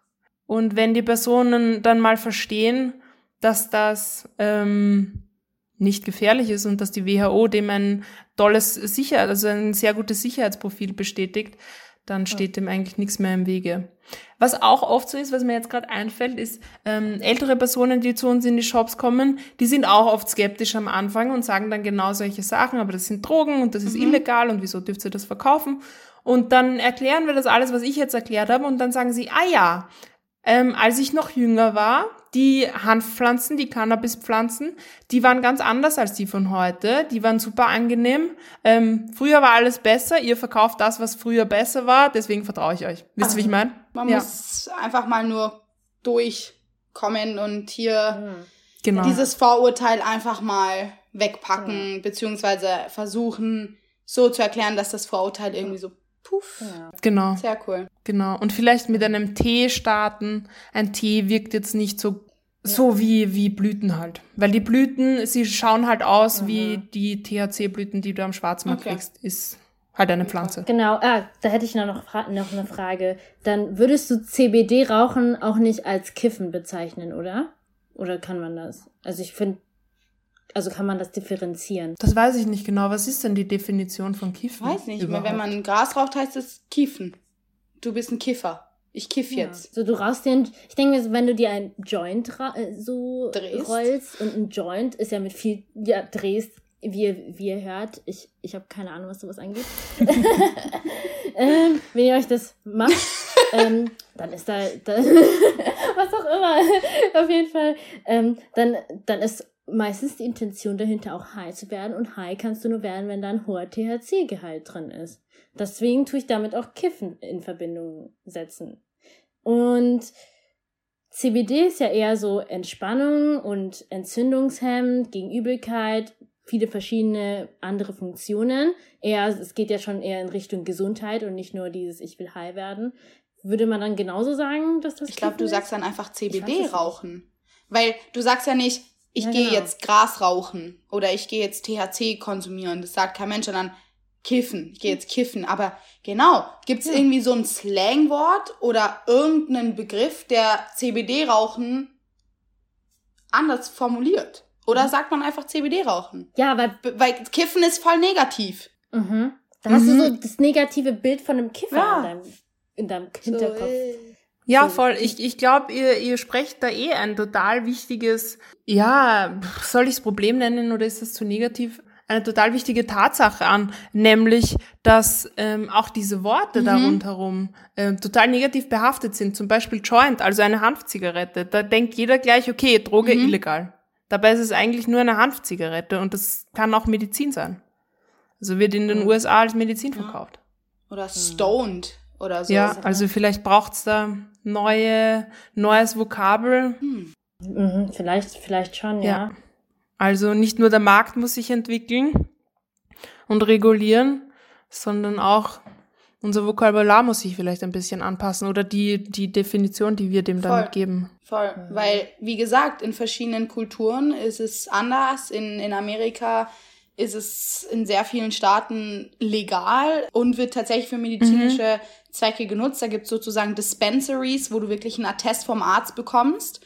Und wenn die Personen dann mal verstehen, dass das ähm, nicht gefährlich ist und dass die WHO dem ein tolles Sicherheit, also ein sehr gutes Sicherheitsprofil bestätigt, dann steht dem eigentlich nichts mehr im Wege. Was auch oft so ist, was mir jetzt gerade einfällt, ist, ähm, ältere Personen, die zu uns in die Shops kommen, die sind auch oft skeptisch am Anfang und sagen dann genau solche Sachen, aber das sind Drogen und das ist mhm. illegal und wieso dürft ihr das verkaufen? Und dann erklären wir das alles, was ich jetzt erklärt habe und dann sagen sie, ah ja, ähm, als ich noch jünger war, die Hanfpflanzen, die Cannabispflanzen, die waren ganz anders als die von heute. Die waren super angenehm. Ähm, früher war alles besser. Ihr verkauft das, was früher besser war. Deswegen vertraue ich euch. Wisst ihr, wie ich meine? Man ja. muss einfach mal nur durchkommen und hier mhm. genau. dieses Vorurteil einfach mal wegpacken, mhm. beziehungsweise versuchen, so zu erklären, dass das Vorurteil irgendwie so puff. Ja. Genau. Sehr cool. Genau. Und vielleicht mit einem Tee starten. Ein Tee wirkt jetzt nicht so so wie, wie Blüten halt. Weil die Blüten, sie schauen halt aus mhm. wie die THC-Blüten, die du am Schwarzmarkt okay. kriegst. Ist halt eine Pflanze. Genau, ah, da hätte ich noch, noch eine Frage. Dann würdest du CBD-Rauchen auch nicht als Kiffen bezeichnen, oder? Oder kann man das? Also ich finde, also kann man das differenzieren? Das weiß ich nicht genau. Was ist denn die Definition von Kiffen? Weiß nicht. Überhaupt? Wenn man Gras raucht, heißt es Kiefen. Du bist ein Kiffer. Ich kiff Ja. jetzt. So, du rauchst den, ich denke, wenn du dir ein Joint äh, so Drehst. rollst und ein Joint ist ja mit viel, ja, drehst, wie ihr, wie ihr hört. Ich, ich habe keine Ahnung, was sowas angeht. ähm, wenn ihr euch das macht, ähm, dann ist da, da was auch immer, auf jeden Fall, ähm, dann, dann ist meistens die Intention dahinter auch high zu werden und high kannst du nur werden, wenn da ein hoher THC-Gehalt drin ist. Deswegen tue ich damit auch Kiffen in Verbindung setzen. Und CBD ist ja eher so Entspannung und entzündungshemmend gegen Übelkeit, viele verschiedene andere Funktionen. Eher, es geht ja schon eher in Richtung Gesundheit und nicht nur dieses Ich will high werden. Würde man dann genauso sagen, dass das Ich glaube, du ist? sagst dann einfach CBD rauchen. Weil du sagst ja nicht, ich Ja, gehe genau. jetzt Gras rauchen oder ich gehe jetzt THC konsumieren. Das sagt kein Mensch, sondern kiffen. Ich gehe jetzt kiffen. Aber genau, gibt es Ja. irgendwie so ein Slangwort oder irgendeinen Begriff, der CBD-Rauchen anders formuliert? Oder Mhm. sagt man einfach CBD-Rauchen? Ja, weil Weil Kiffen ist voll negativ. mhm. da hast du Mhm. so das negative Bild von einem Kiffer Ja. in, deinem, in deinem Hinterkopf. So, äh, Ja, voll. Ich, ich glaube, ihr, ihr sprecht da eh ein total wichtiges, ja, soll ich es Problem nennen oder ist das zu negativ? Eine total wichtige Tatsache an, nämlich, dass ähm, auch diese Worte da Mhm. rundherum ähm, total negativ behaftet sind. Zum Beispiel Joint, also eine Hanfzigarette. Da denkt jeder gleich, okay, Droge Mhm. illegal. Dabei ist es eigentlich nur eine Hanfzigarette und das kann auch Medizin sein. Also wird in den. USA als Medizin Ja. verkauft. Oder stoned oder so. Ja, also vielleicht braucht's da neue, neues Vokabel. Hm. Mhm, vielleicht, vielleicht schon, ja. Ja. Also nicht nur der Markt muss sich entwickeln und regulieren, sondern auch unser Vokabular muss sich vielleicht ein bisschen anpassen oder die, die Definition, die wir dem Voll. damit geben. Voll, Mhm. weil, wie gesagt, in verschiedenen Kulturen ist es anders. In, in Amerika ist es in sehr vielen Staaten legal und wird tatsächlich für medizinische Zwecke genutzt. Da gibt es sozusagen Dispensaries, wo du wirklich einen Attest vom Arzt bekommst.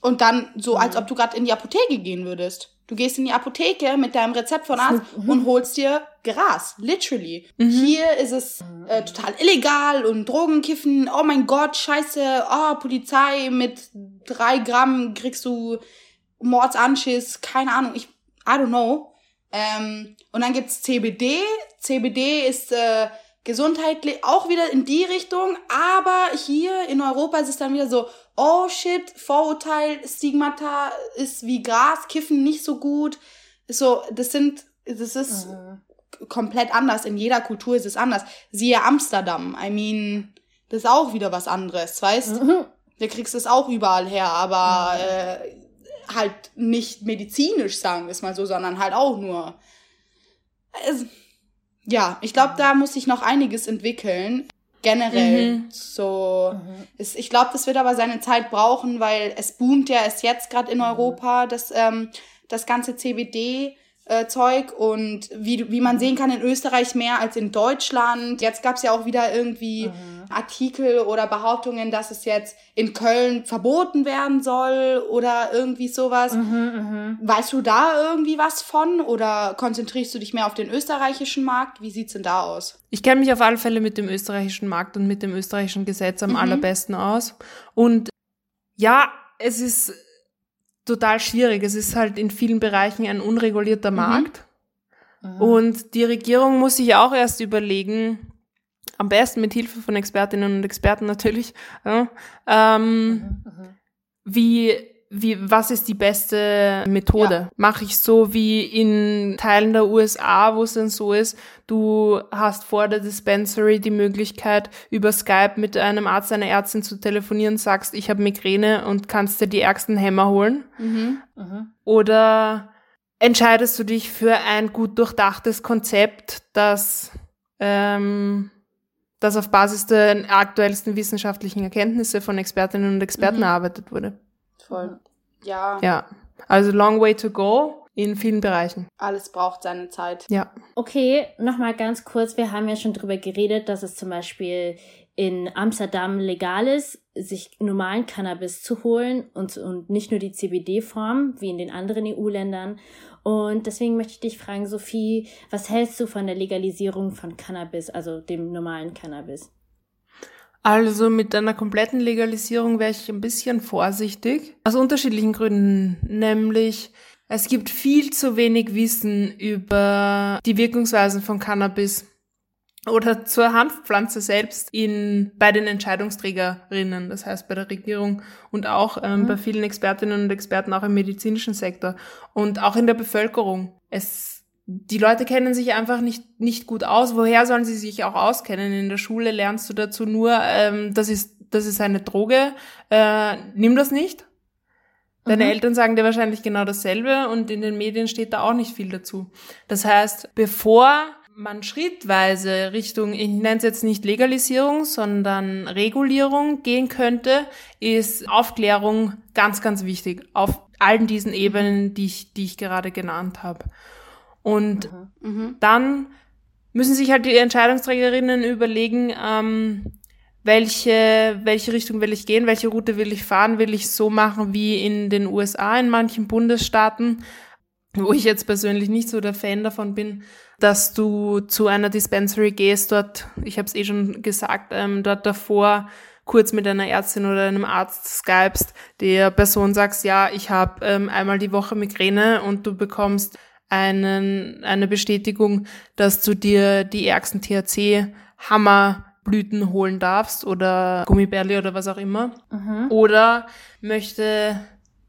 Und dann so, als ob du gerade in die Apotheke gehen würdest. Du gehst in die Apotheke mit deinem Rezept von Arzt und holst dir Gras, literally. Hier ist es äh, total illegal und Drogenkiffen. Oh mein Gott, scheiße. Oh, Polizei mit drei Gramm kriegst du Mordsanschiss. Keine Ahnung. Ich, I don't know. Ähm, und dann gibt's CBD. CBD ist äh, gesundheitlich auch wieder in die Richtung. Aber hier in Europa ist es dann wieder so, oh shit, Vorurteil, Stigmata ist wie Gras, Kiffen nicht so gut. So, das sind, das ist Mhm. komplett anders. In jeder Kultur ist es anders. Siehe Amsterdam. I mean, das ist auch wieder was anderes, weißt? Mhm. Da kriegst du es auch überall her, aber äh, halt nicht medizinisch, sagen wir es mal so, sondern halt auch nur. Es, ja, ich glaube, da muss sich noch einiges entwickeln. Generell. Mhm. So. Mhm. Es, ich glaube, das wird aber seine Zeit brauchen, weil es boomt ja erst jetzt gerade in Europa, das, ähm, das ganze CBD-Zeug. und wie, wie man sehen kann, in Österreich mehr als in Deutschland. Jetzt gab es ja auch wieder irgendwie Artikel oder Behauptungen, dass es jetzt in Köln verboten werden soll oder irgendwie sowas. Mhm, mhm. Weißt du da irgendwie was von oder konzentrierst du dich mehr auf den österreichischen Markt? Wie sieht's denn da aus? Ich kenne mich auf alle Fälle mit dem österreichischen Markt und mit dem österreichischen Gesetz am Mhm. allerbesten aus. Und ja, es ist total schwierig. Es ist halt in vielen Bereichen ein unregulierter Mhm. Markt. Mhm. Und die Regierung muss sich auch erst überlegen, am besten mit Hilfe von Expertinnen und Experten natürlich, ja, ähm, Mhm, mhm. wie, wie, was ist die beste Methode? Ja. Mache ich so wie in Teilen der USA, wo es dann so ist, du hast vor der Dispensary die Möglichkeit, über Skype mit einem Arzt, einer Ärztin zu telefonieren, sagst, ich habe Migräne und kannst dir die ärgsten Hämmer holen. Mhm. Mhm. Oder entscheidest du dich für ein gut durchdachtes Konzept, das, ähm, das auf Basis der aktuellsten wissenschaftlichen Erkenntnisse von Expertinnen und Experten Mhm. erarbeitet wurde? Voll. Ja, Ja. Also long way to go in vielen Bereichen. alles braucht seine Zeit. Ja. Okay, nochmal ganz kurz. Wir haben ja schon drüber geredet, dass es zum Beispiel in Amsterdam legal ist, sich normalen Cannabis zu holen und, und nicht nur die CBD-Form, wie in den anderen EU-Ländern. Und deswegen möchte ich dich fragen, Sophie, was hältst du von der Legalisierung von Cannabis, also dem normalen Cannabis? Also mit einer kompletten Legalisierung wäre ich ein bisschen vorsichtig. Aus unterschiedlichen Gründen. Nämlich, es gibt viel zu wenig Wissen über die Wirkungsweisen von Cannabis oder zur Hanfpflanze selbst in, bei den Entscheidungsträgerinnen, das heißt bei der Regierung und auch ähm, mhm. bei vielen Expertinnen und Experten auch im medizinischen Sektor und auch in der Bevölkerung. Es, die Leute kennen sich einfach nicht, nicht gut aus. Woher sollen sie sich auch auskennen? In der Schule lernst du dazu nur, ähm, das ist, das ist eine Droge, äh, nimm das nicht. Deine mhm. Eltern sagen dir wahrscheinlich genau dasselbe und in den Medien steht da auch nicht viel dazu. Das heißt, bevor man schrittweise Richtung, ich nenne es jetzt nicht Legalisierung, sondern Regulierung gehen könnte, ist Aufklärung ganz, ganz wichtig auf allen diesen Ebenen, die ich, die ich gerade genannt habe. Und mhm. dann müssen sich halt die Entscheidungsträgerinnen überlegen, ähm, welche, welche Richtung will ich gehen, welche Route will ich fahren, will ich so machen wie in den USA in manchen Bundesstaaten, wo ich jetzt persönlich nicht so der Fan davon bin, dass du zu einer Dispensary gehst, dort, ich habe es eh schon gesagt, ähm, dort davor kurz mit einer Ärztin oder einem Arzt skypst, der Person sagst, ja, ich habe ähm, einmal die Woche Migräne und du bekommst einen, eine Bestätigung, dass du dir die ärgsten THC-Hammerblüten holen darfst oder Gummibärli oder was auch immer. Mhm. Oder möchte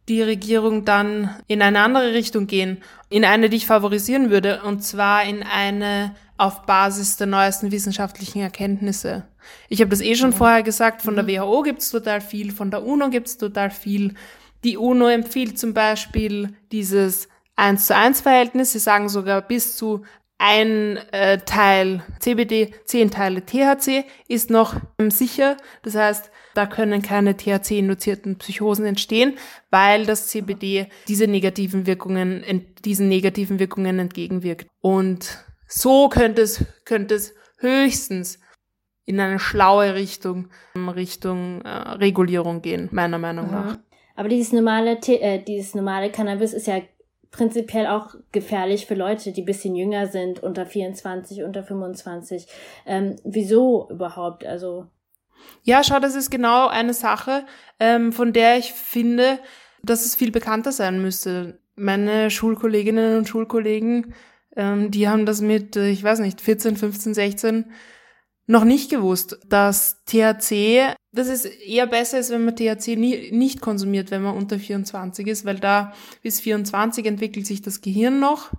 die Regierung dann in eine andere Richtung gehen, in eine, die ich favorisieren würde, und zwar in eine auf Basis der neuesten wissenschaftlichen Erkenntnisse. Ich habe das eh schon mhm. vorher gesagt, von der mhm. WHO gibt's total viel, von der UNO gibt's total viel. Die UNO empfiehlt zum Beispiel dieses 1 zu 1 Verhältnis. Sie sagen sogar bis zu ein äh, Teil CBD, zehn Teile THC ist noch ähm, sicher. Das heißt, da können keine THC-induzierten Psychosen entstehen, weil das CBD diese negativen Wirkungen, diesen negativen Wirkungen entgegenwirkt. Und so könnte es, könnte es höchstens in eine schlaue Richtung, Richtung äh, Regulierung gehen, meiner Meinung nach. Aber dieses normale, äh, dieses normale Cannabis ist ja prinzipiell auch gefährlich für Leute, die bisschen jünger sind, unter 24, unter 25. Ähm, wieso überhaupt? Also ja, schau, das ist genau eine Sache, ähm, von der ich finde, dass es viel bekannter sein müsste. Meine Schulkolleginnen und Schulkollegen, ähm, die haben das mit, äh, ich weiß nicht, 14, 15, 16 noch nicht gewusst, dass THC, dass es eher besser ist, wenn man THC nie, nicht konsumiert, wenn man unter 24 ist, weil da bis 24 entwickelt sich das Gehirn noch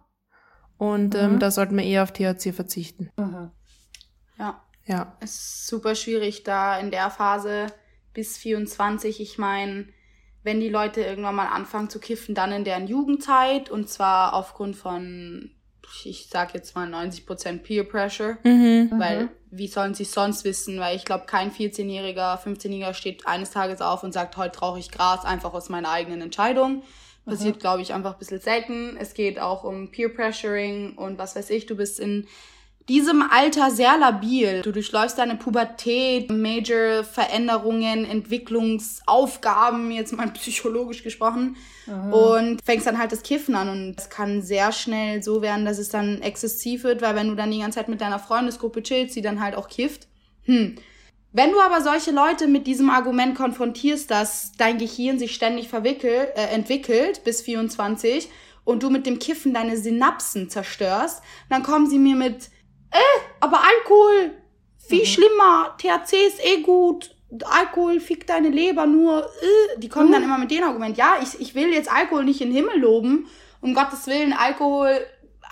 und ähm, mhm. da sollte man eher auf THC verzichten. Mhm. Ja. Ja. Ist super schwierig da in der Phase bis 24. Ich meine, wenn die Leute irgendwann mal anfangen zu kiffen, dann in deren Jugendzeit und zwar aufgrund von, ich sag jetzt mal 90% Peer Pressure, mhm. weil mhm. wie sollen sie sonst wissen? Weil ich glaube, kein 14-Jähriger, 15-Jähriger steht eines Tages auf und sagt, heute rauche ich Gras, einfach aus meiner eigenen Entscheidung. Passiert, mhm. glaube ich, einfach ein bisschen selten. Es geht auch um Peer Pressuring und was weiß ich, du bist in diesem Alter sehr labil. Du durchläufst deine Pubertät, Major Veränderungen, Entwicklungsaufgaben, jetzt mal psychologisch gesprochen, mhm. und fängst dann halt das Kiffen an. Und es kann sehr schnell so werden, dass es dann exzessiv wird, weil wenn du dann die ganze Zeit mit deiner Freundesgruppe chillst, die dann halt auch kifft, hm. Wenn du aber solche Leute mit diesem Argument konfrontierst, dass dein Gehirn sich ständig verwickelt, äh, entwickelt bis 24 und du mit dem Kiffen deine Synapsen zerstörst, dann kommen sie mir mit äh, aber Alkohol, viel mhm. schlimmer, THC ist eh gut, Alkohol fickt deine Leber nur, äh, die kommen mhm. dann immer mit dem Argument, ja, ich, ich will jetzt Alkohol nicht in den Himmel loben, um Gottes Willen, Alkohol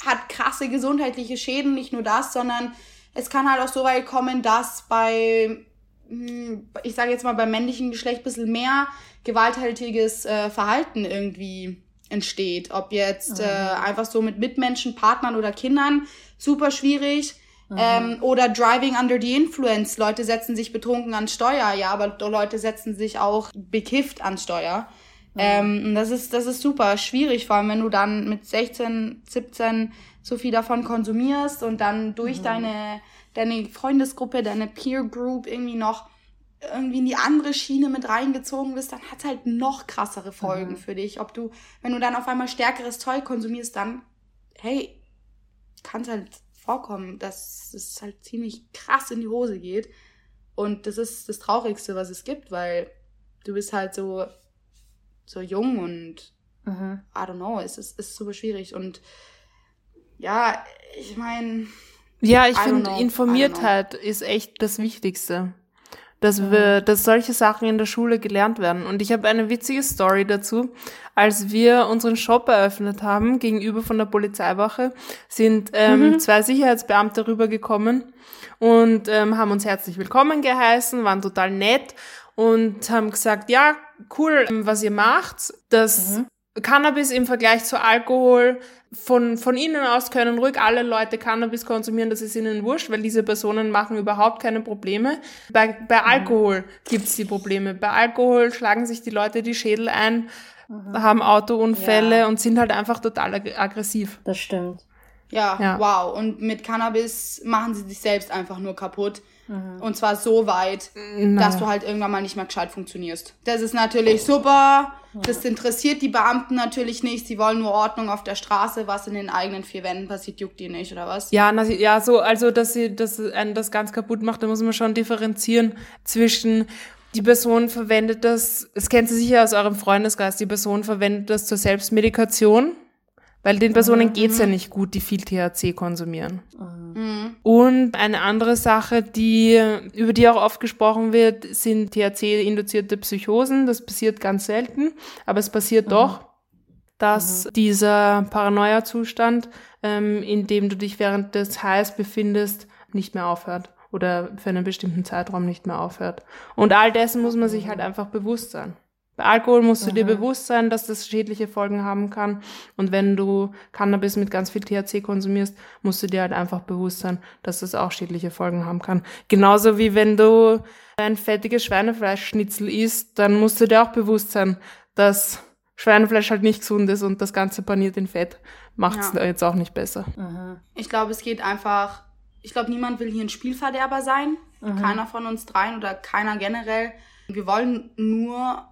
hat krasse gesundheitliche Schäden, nicht nur das, sondern es kann halt auch so weit kommen, dass bei, hm, ich sage jetzt mal beim männlichen Geschlecht bisschen mehr gewalthaltiges äh, Verhalten irgendwie entsteht. Ob jetzt äh, einfach so mit Mitmenschen, Partnern oder Kindern super schwierig. Ähm, oder Driving under the Influence. Leute setzen sich betrunken an Steuer, ja, aber Leute setzen sich auch bekifft an Steuer. Mhm. Ähm, das ist, das ist super schwierig, vor allem wenn du dann mit 16, 17 so viel davon konsumierst und dann durch mhm. deine, deine Freundesgruppe, deine Peer Group irgendwie noch irgendwie in die andere Schiene mit reingezogen bist, dann hat es halt noch krassere Folgen mhm. für dich. Ob du, wenn du dann auf einmal stärkeres Zeug konsumierst, dann, hey, kann es halt vorkommen, dass es halt ziemlich krass in die Hose geht. Und das ist das Traurigste, was es gibt, weil du bist halt so, so jung und Mhm. I don't know, es ist, ist super schwierig. Und ja, ich meine, Ja, ich finde, know. I don't Informiertheit ist echt das Wichtigste. Dass wir, dass solche Sachen in der Schule gelernt werden. Und ich habe eine witzige Story dazu. Als wir unseren Shop eröffnet haben, gegenüber von der Polizeiwache, sind ähm, zwei Sicherheitsbeamte rübergekommen und ähm, haben uns herzlich willkommen geheißen, waren total nett und haben gesagt, ja, cool, was ihr macht. Das Cannabis im Vergleich zu Alkohol, von, von ihnen aus können ruhig alle Leute Cannabis konsumieren, das ist ihnen wurscht, weil diese Personen machen überhaupt keine Probleme. Bei, bei Alkohol gibt's die Probleme. Bei Alkohol schlagen sich die Leute die Schädel ein, haben Autounfälle Ja. und sind halt einfach total ag aggressiv. Das stimmt. ja, Ja. wow. Und mit Cannabis machen sie sich selbst einfach nur kaputt. Und zwar so weit, dass du halt irgendwann mal nicht mehr gescheit funktionierst. Das ist natürlich super. Das interessiert die Beamten natürlich nicht. Sie wollen nur Ordnung auf der Straße. Was in den eigenen vier Wänden passiert, juckt die nicht, oder was? Ja, na, ja, so, also, dass sie, einen das ganz kaputt macht, da muss man schon differenzieren zwischen, die Person verwendet das, es kennt sie sicher aus eurem Freundesgeist, die Person verwendet das zur Selbstmedikation, weil den Personen geht's ja nicht gut, die viel THC konsumieren. Mhm. Und eine andere Sache, die, über die auch oft gesprochen wird, sind THC-induzierte Psychosen. Das passiert ganz selten, aber es passiert doch, dass dieser Paranoia-Zustand, ähm, in dem du dich während des Highs befindest, nicht mehr aufhört oder für einen bestimmten Zeitraum nicht mehr aufhört. Und all dessen muss man sich halt einfach bewusst sein. Bei Alkohol musst du dir bewusst sein, dass das schädliche Folgen haben kann. Und wenn du Cannabis mit ganz viel THC konsumierst, musst du dir halt einfach bewusst sein, dass das auch schädliche Folgen haben kann. Genauso wie wenn du ein fettiges Schweinefleischschnitzel isst, dann musst du dir auch bewusst sein, dass Schweinefleisch halt nicht gesund ist und das Ganze paniert in Fett macht's Ja. jetzt auch nicht besser. Ich glaube, es geht einfach. Ich glaube, niemand will hier ein Spielverderber sein. Keiner von uns dreien oder keiner generell. Wir wollen nur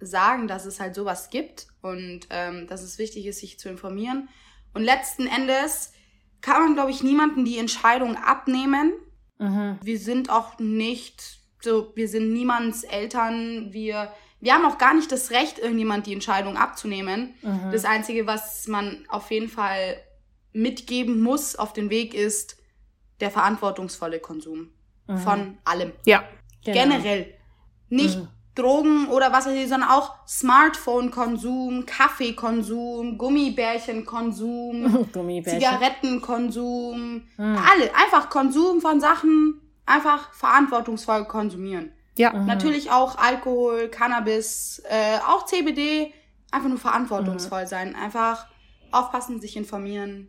sagen, dass es halt sowas gibt und ähm, dass es wichtig ist, sich zu informieren. Und letzten Endes kann man, glaube ich, niemanden die Entscheidung abnehmen. Mhm. Wir sind auch nicht so, wir sind niemands Eltern. Wir, wir haben auch gar nicht das Recht, irgendjemand die Entscheidung abzunehmen. Mhm. Das Einzige, was man auf jeden Fall mitgeben muss auf den Weg, ist der verantwortungsvolle Konsum von allem. Ja. Genau. Generell. Nicht Drogen oder was weiß ich, sondern auch Smartphone-Konsum, Kaffeekonsum, Gummibärchenkonsum, Gummibärchen. Zigarettenkonsum, alle. Einfach Konsum von Sachen, einfach verantwortungsvoll konsumieren. Ja. Natürlich auch Alkohol, Cannabis, äh, auch CBD. Einfach nur verantwortungsvoll sein. Einfach aufpassen, sich informieren.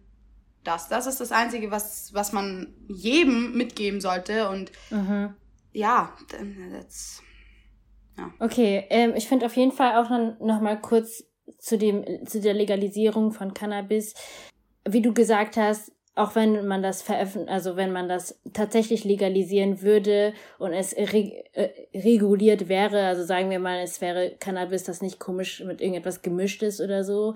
Das, das ist das Einzige, was, was man jedem mitgeben sollte. Und Mhm. ja, dann, that's, Okay, ähm, ich finde auf jeden Fall auch dann noch mal kurz zu dem zu der Legalisierung von Cannabis, wie du gesagt hast, auch wenn man das veröffentlicht, also wenn man das tatsächlich legalisieren würde und es reg äh, reguliert wäre, also sagen wir mal, es wäre Cannabis, das nicht komisch mit irgendetwas gemischt ist oder so,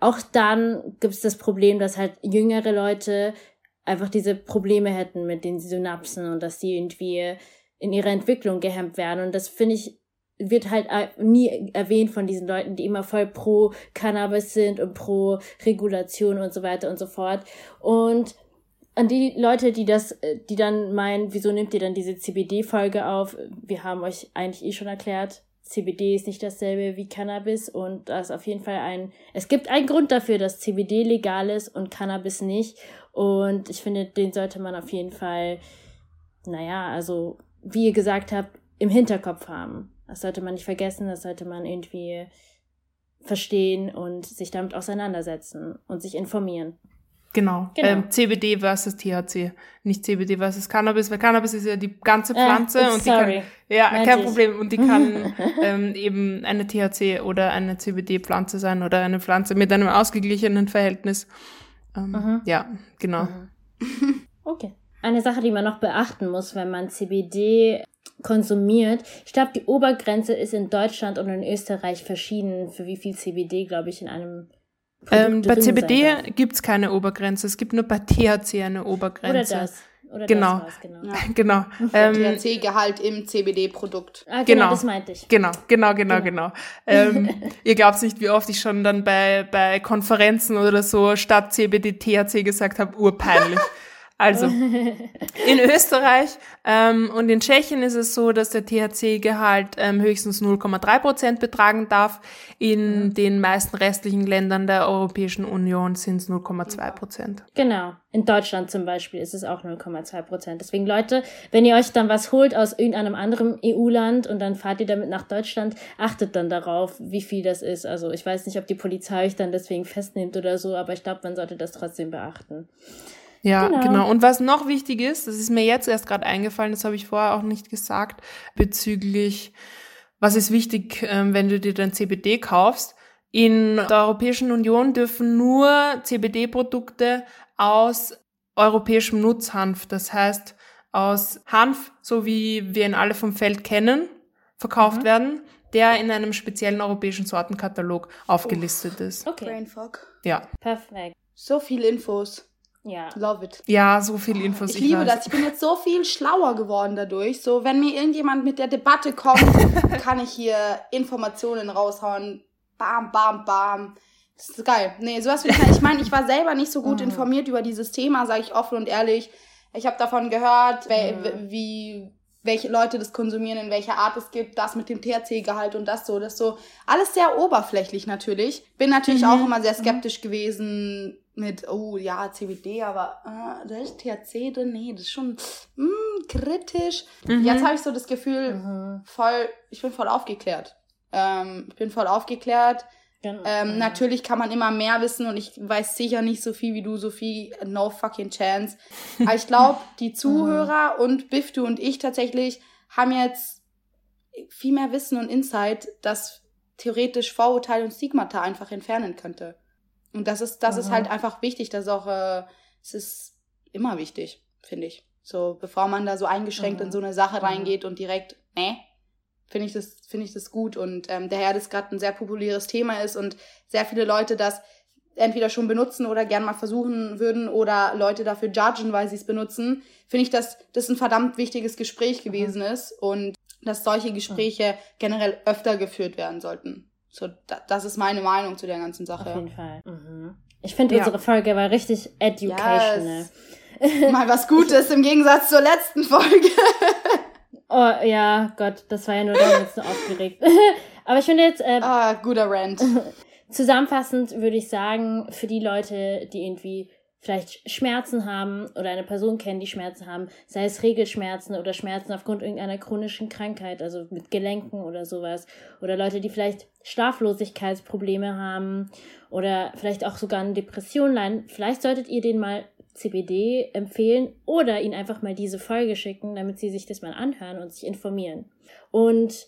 auch dann gibt es das Problem, dass halt jüngere Leute einfach diese Probleme hätten mit den Synapsen und dass die irgendwie in ihrer Entwicklung gehemmt werden. Und das finde ich, wird halt äh, nie erwähnt von diesen Leuten, die immer voll pro Cannabis sind und pro Regulation und so weiter und so fort. Und an die Leute, die das, äh, die dann meinen, wieso nehmt ihr dann diese CBD-Folge auf? Wir haben euch eigentlich eh schon erklärt, CBD ist nicht dasselbe wie Cannabis und da ist auf jeden Fall ein, es gibt einen Grund dafür, dass CBD legal ist und Cannabis nicht. Und ich finde, den sollte man auf jeden Fall, naja, also, wie ihr gesagt habt, im Hinterkopf haben. Das sollte man nicht vergessen, das sollte man irgendwie verstehen und sich damit auseinandersetzen und sich informieren. Genau. Genau. Ähm, CBD versus THC. Nicht CBD versus Cannabis, weil Cannabis ist ja die ganze Äh, Pflanze und die sorry. kann, ja, Meinte kein ich. Problem. Und die kann ähm, eben eine THC oder eine CBD-Pflanze sein oder eine Pflanze mit einem ausgeglichenen Verhältnis. Ähm, Mhm. Ja, genau. Okay. Eine Sache, die man noch beachten muss, wenn man CBD konsumiert. Ich glaube, die Obergrenze ist in Deutschland und in Österreich verschieden, für wie viel CBD, glaube ich, in einem Produkt Ähm, bei CBD darf. gibt's keine Obergrenze. Es gibt nur bei THC eine Oder Obergrenze. das. Oder Genau. das genau. Ja. Genau. Ähm, THC-Gehalt im CBD-Produkt. Ah, genau, Genau. das meinte ich. Genau, genau, genau, genau. Ähm, ihr glaubt nicht, wie oft ich schon dann bei, bei Konferenzen oder so statt CBD THC gesagt habe, urpeinlich. Also, in Österreich ähm, und in Tschechien ist es so, dass der THC-Gehalt ähm, höchstens 0,3 Prozent betragen darf. In den meisten restlichen Ländern der Europäischen Union sind es 0,2 Prozent. Genau. In Deutschland zum Beispiel ist es auch 0,2 Prozent. Deswegen Leute, wenn ihr euch dann was holt aus irgendeinem anderen EU-Land und dann fahrt ihr damit nach Deutschland, achtet dann darauf, wie viel das ist. Also ich weiß nicht, ob die Polizei euch dann deswegen festnimmt oder so, aber ich glaube, man sollte das trotzdem beachten. Ja, Genau. genau. Und was noch wichtig ist, das ist mir jetzt erst gerade eingefallen, das habe ich vorher auch nicht gesagt, bezüglich, was ist wichtig, ähm, wenn du dir dein CBD kaufst. In der Europäischen Union dürfen nur CBD-Produkte aus europäischem Nutzhanf, das heißt aus Hanf, so wie wir ihn alle vom Feld kennen, verkauft Mhm. werden, der in einem speziellen europäischen Sortenkatalog aufgelistet ist. Okay, Brainfuck. Ja. perfekt. So viele Infos. Ja. Love it. Ja, so viel Infos. Ich liebe weiß. das. Ich bin jetzt so viel schlauer geworden dadurch. So, wenn mir irgendjemand mit der Debatte kommt, kann ich hier Informationen raushauen. Bam, bam, bam. Das ist geil. Nee, sowas will ich nicht. Ich meine, ich war selber nicht so gut Mhm. informiert über dieses Thema, sage ich offen und ehrlich. Ich habe davon gehört, wel- Mhm. wie welche Leute das konsumieren, in welcher Art es gibt, das mit dem THC-Gehalt und das so, das so. Alles sehr oberflächlich natürlich. Bin natürlich Mhm. auch immer sehr skeptisch gewesen mit, oh ja, CBD, aber äh, da ist THC drin. Nee, das ist schon mm, kritisch. Mhm. Jetzt habe ich so das Gefühl, Mhm. voll, ich bin voll aufgeklärt. Ähm, ich bin voll aufgeklärt. Genau. Ähm, Mhm. Natürlich kann man immer mehr wissen und ich weiß sicher nicht so viel wie du, Sophie. No fucking chance. Aber ich glaube, die Zuhörer und Biff, du und ich tatsächlich haben jetzt viel mehr Wissen und Insight, das theoretisch Vorurteile und Stigmata einfach entfernen könnte. Und das ist, das ist Mhm. halt einfach wichtig. Das ist auch, äh, es ist immer wichtig, finde ich. So, bevor man da so eingeschränkt Mhm. in so eine Sache Mhm. reingeht und direkt, ne, finde ich das, finde ich das gut. Und ähm, daher das gerade ein sehr populäres Thema ist und sehr viele Leute das entweder schon benutzen oder gern mal versuchen würden oder Leute dafür judgen, weil sie es benutzen, finde ich, dass das ein verdammt wichtiges Gespräch gewesen ist und dass solche Gespräche generell öfter geführt werden sollten. So, da, das ist meine Meinung zu der ganzen Auf Sache. jeden Fall. Mhm. Ich finde, Ja. unsere Folge war richtig educational. Mal was Gutes im Gegensatz zur letzten Folge. Oh ja, Gott, das war ja nur damals so aufgeregt. Aber ich finde jetzt, äh, ah, guter Rant. zusammenfassend würde ich sagen, für die Leute, die irgendwie vielleicht Schmerzen haben oder eine Person kennen, die Schmerzen haben, sei es Regelschmerzen oder Schmerzen aufgrund irgendeiner chronischen Krankheit, also mit Gelenken oder sowas, oder Leute, die vielleicht Schlaflosigkeitsprobleme haben oder vielleicht auch sogar an Depressionen leiden, vielleicht solltet ihr denen mal CBD empfehlen oder ihnen einfach mal diese Folge schicken, damit sie sich das mal anhören und sich informieren. Und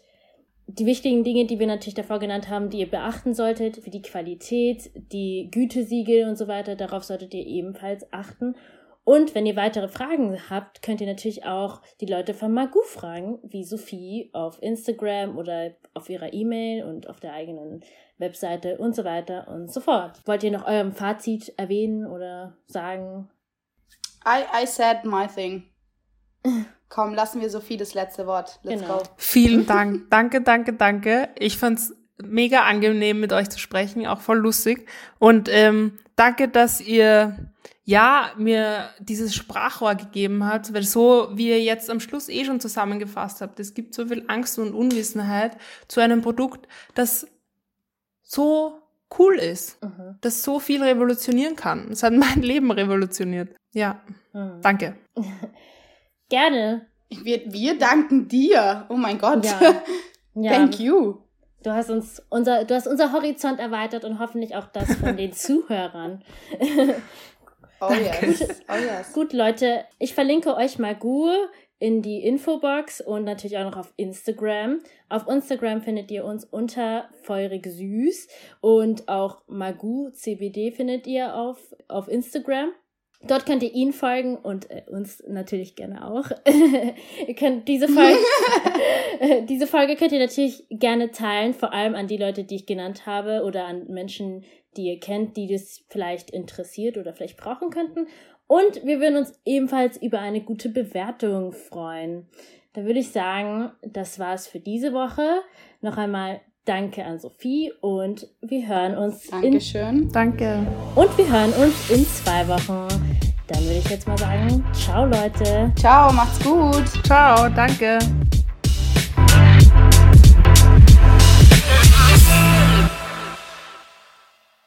die wichtigen Dinge, die wir natürlich davor genannt haben, die ihr beachten solltet, wie die Qualität, die Gütesiegel und so weiter, darauf solltet ihr ebenfalls achten. Und wenn ihr weitere Fragen habt, könnt ihr natürlich auch die Leute von Magu fragen, wie Sophie auf Instagram oder auf ihrer E-Mail und auf der eigenen Webseite und so weiter und so fort. Wollt ihr noch eurem Fazit erwähnen oder sagen? I, I said my thing. Komm, lassen wir Sophie das letzte Wort. Let's Genau. go. Vielen Dank. Danke, danke, danke. Ich fand's mega angenehm, mit euch zu sprechen, auch voll lustig. Und ähm, danke, dass ihr ja mir dieses Sprachrohr gegeben habt, weil so wie ihr jetzt am Schluss eh schon zusammengefasst habt, es gibt so viel Angst und Unwissenheit zu einem Produkt, das so cool ist, Mhm. das so viel revolutionieren kann. Es hat mein Leben revolutioniert. Ja, Mhm. danke. Gerne. Wir, wir danken dir. Oh mein Gott. Ja. Ja. Thank you. Du hast uns unser, du hast unser Horizont erweitert und hoffentlich auch das von den Zuhörern. Oh yes. Oh yes. Gut, Leute, ich verlinke euch Magu in die Infobox und natürlich auch noch auf Instagram. Auf Instagram findet ihr uns unter Feurig Süß und auch Magu CBD findet ihr auf, auf Instagram. Dort könnt ihr ihn folgen und äh, uns natürlich gerne auch. ihr könnt diese Folge, diese Folge könnt ihr natürlich gerne teilen, vor allem an die Leute, die ich genannt habe oder an Menschen, die ihr kennt, die das vielleicht interessiert oder vielleicht brauchen könnten. Und wir würden uns ebenfalls über eine gute Bewertung freuen. Da würde ich sagen, das war's für diese Woche. Noch einmal danke an Sophie und wir hören uns. Dankeschön. In, danke. Und wir hören uns in zwei Wochen. Dann würde ich jetzt mal sagen, ciao Leute. Ciao, macht's gut. Ciao, danke.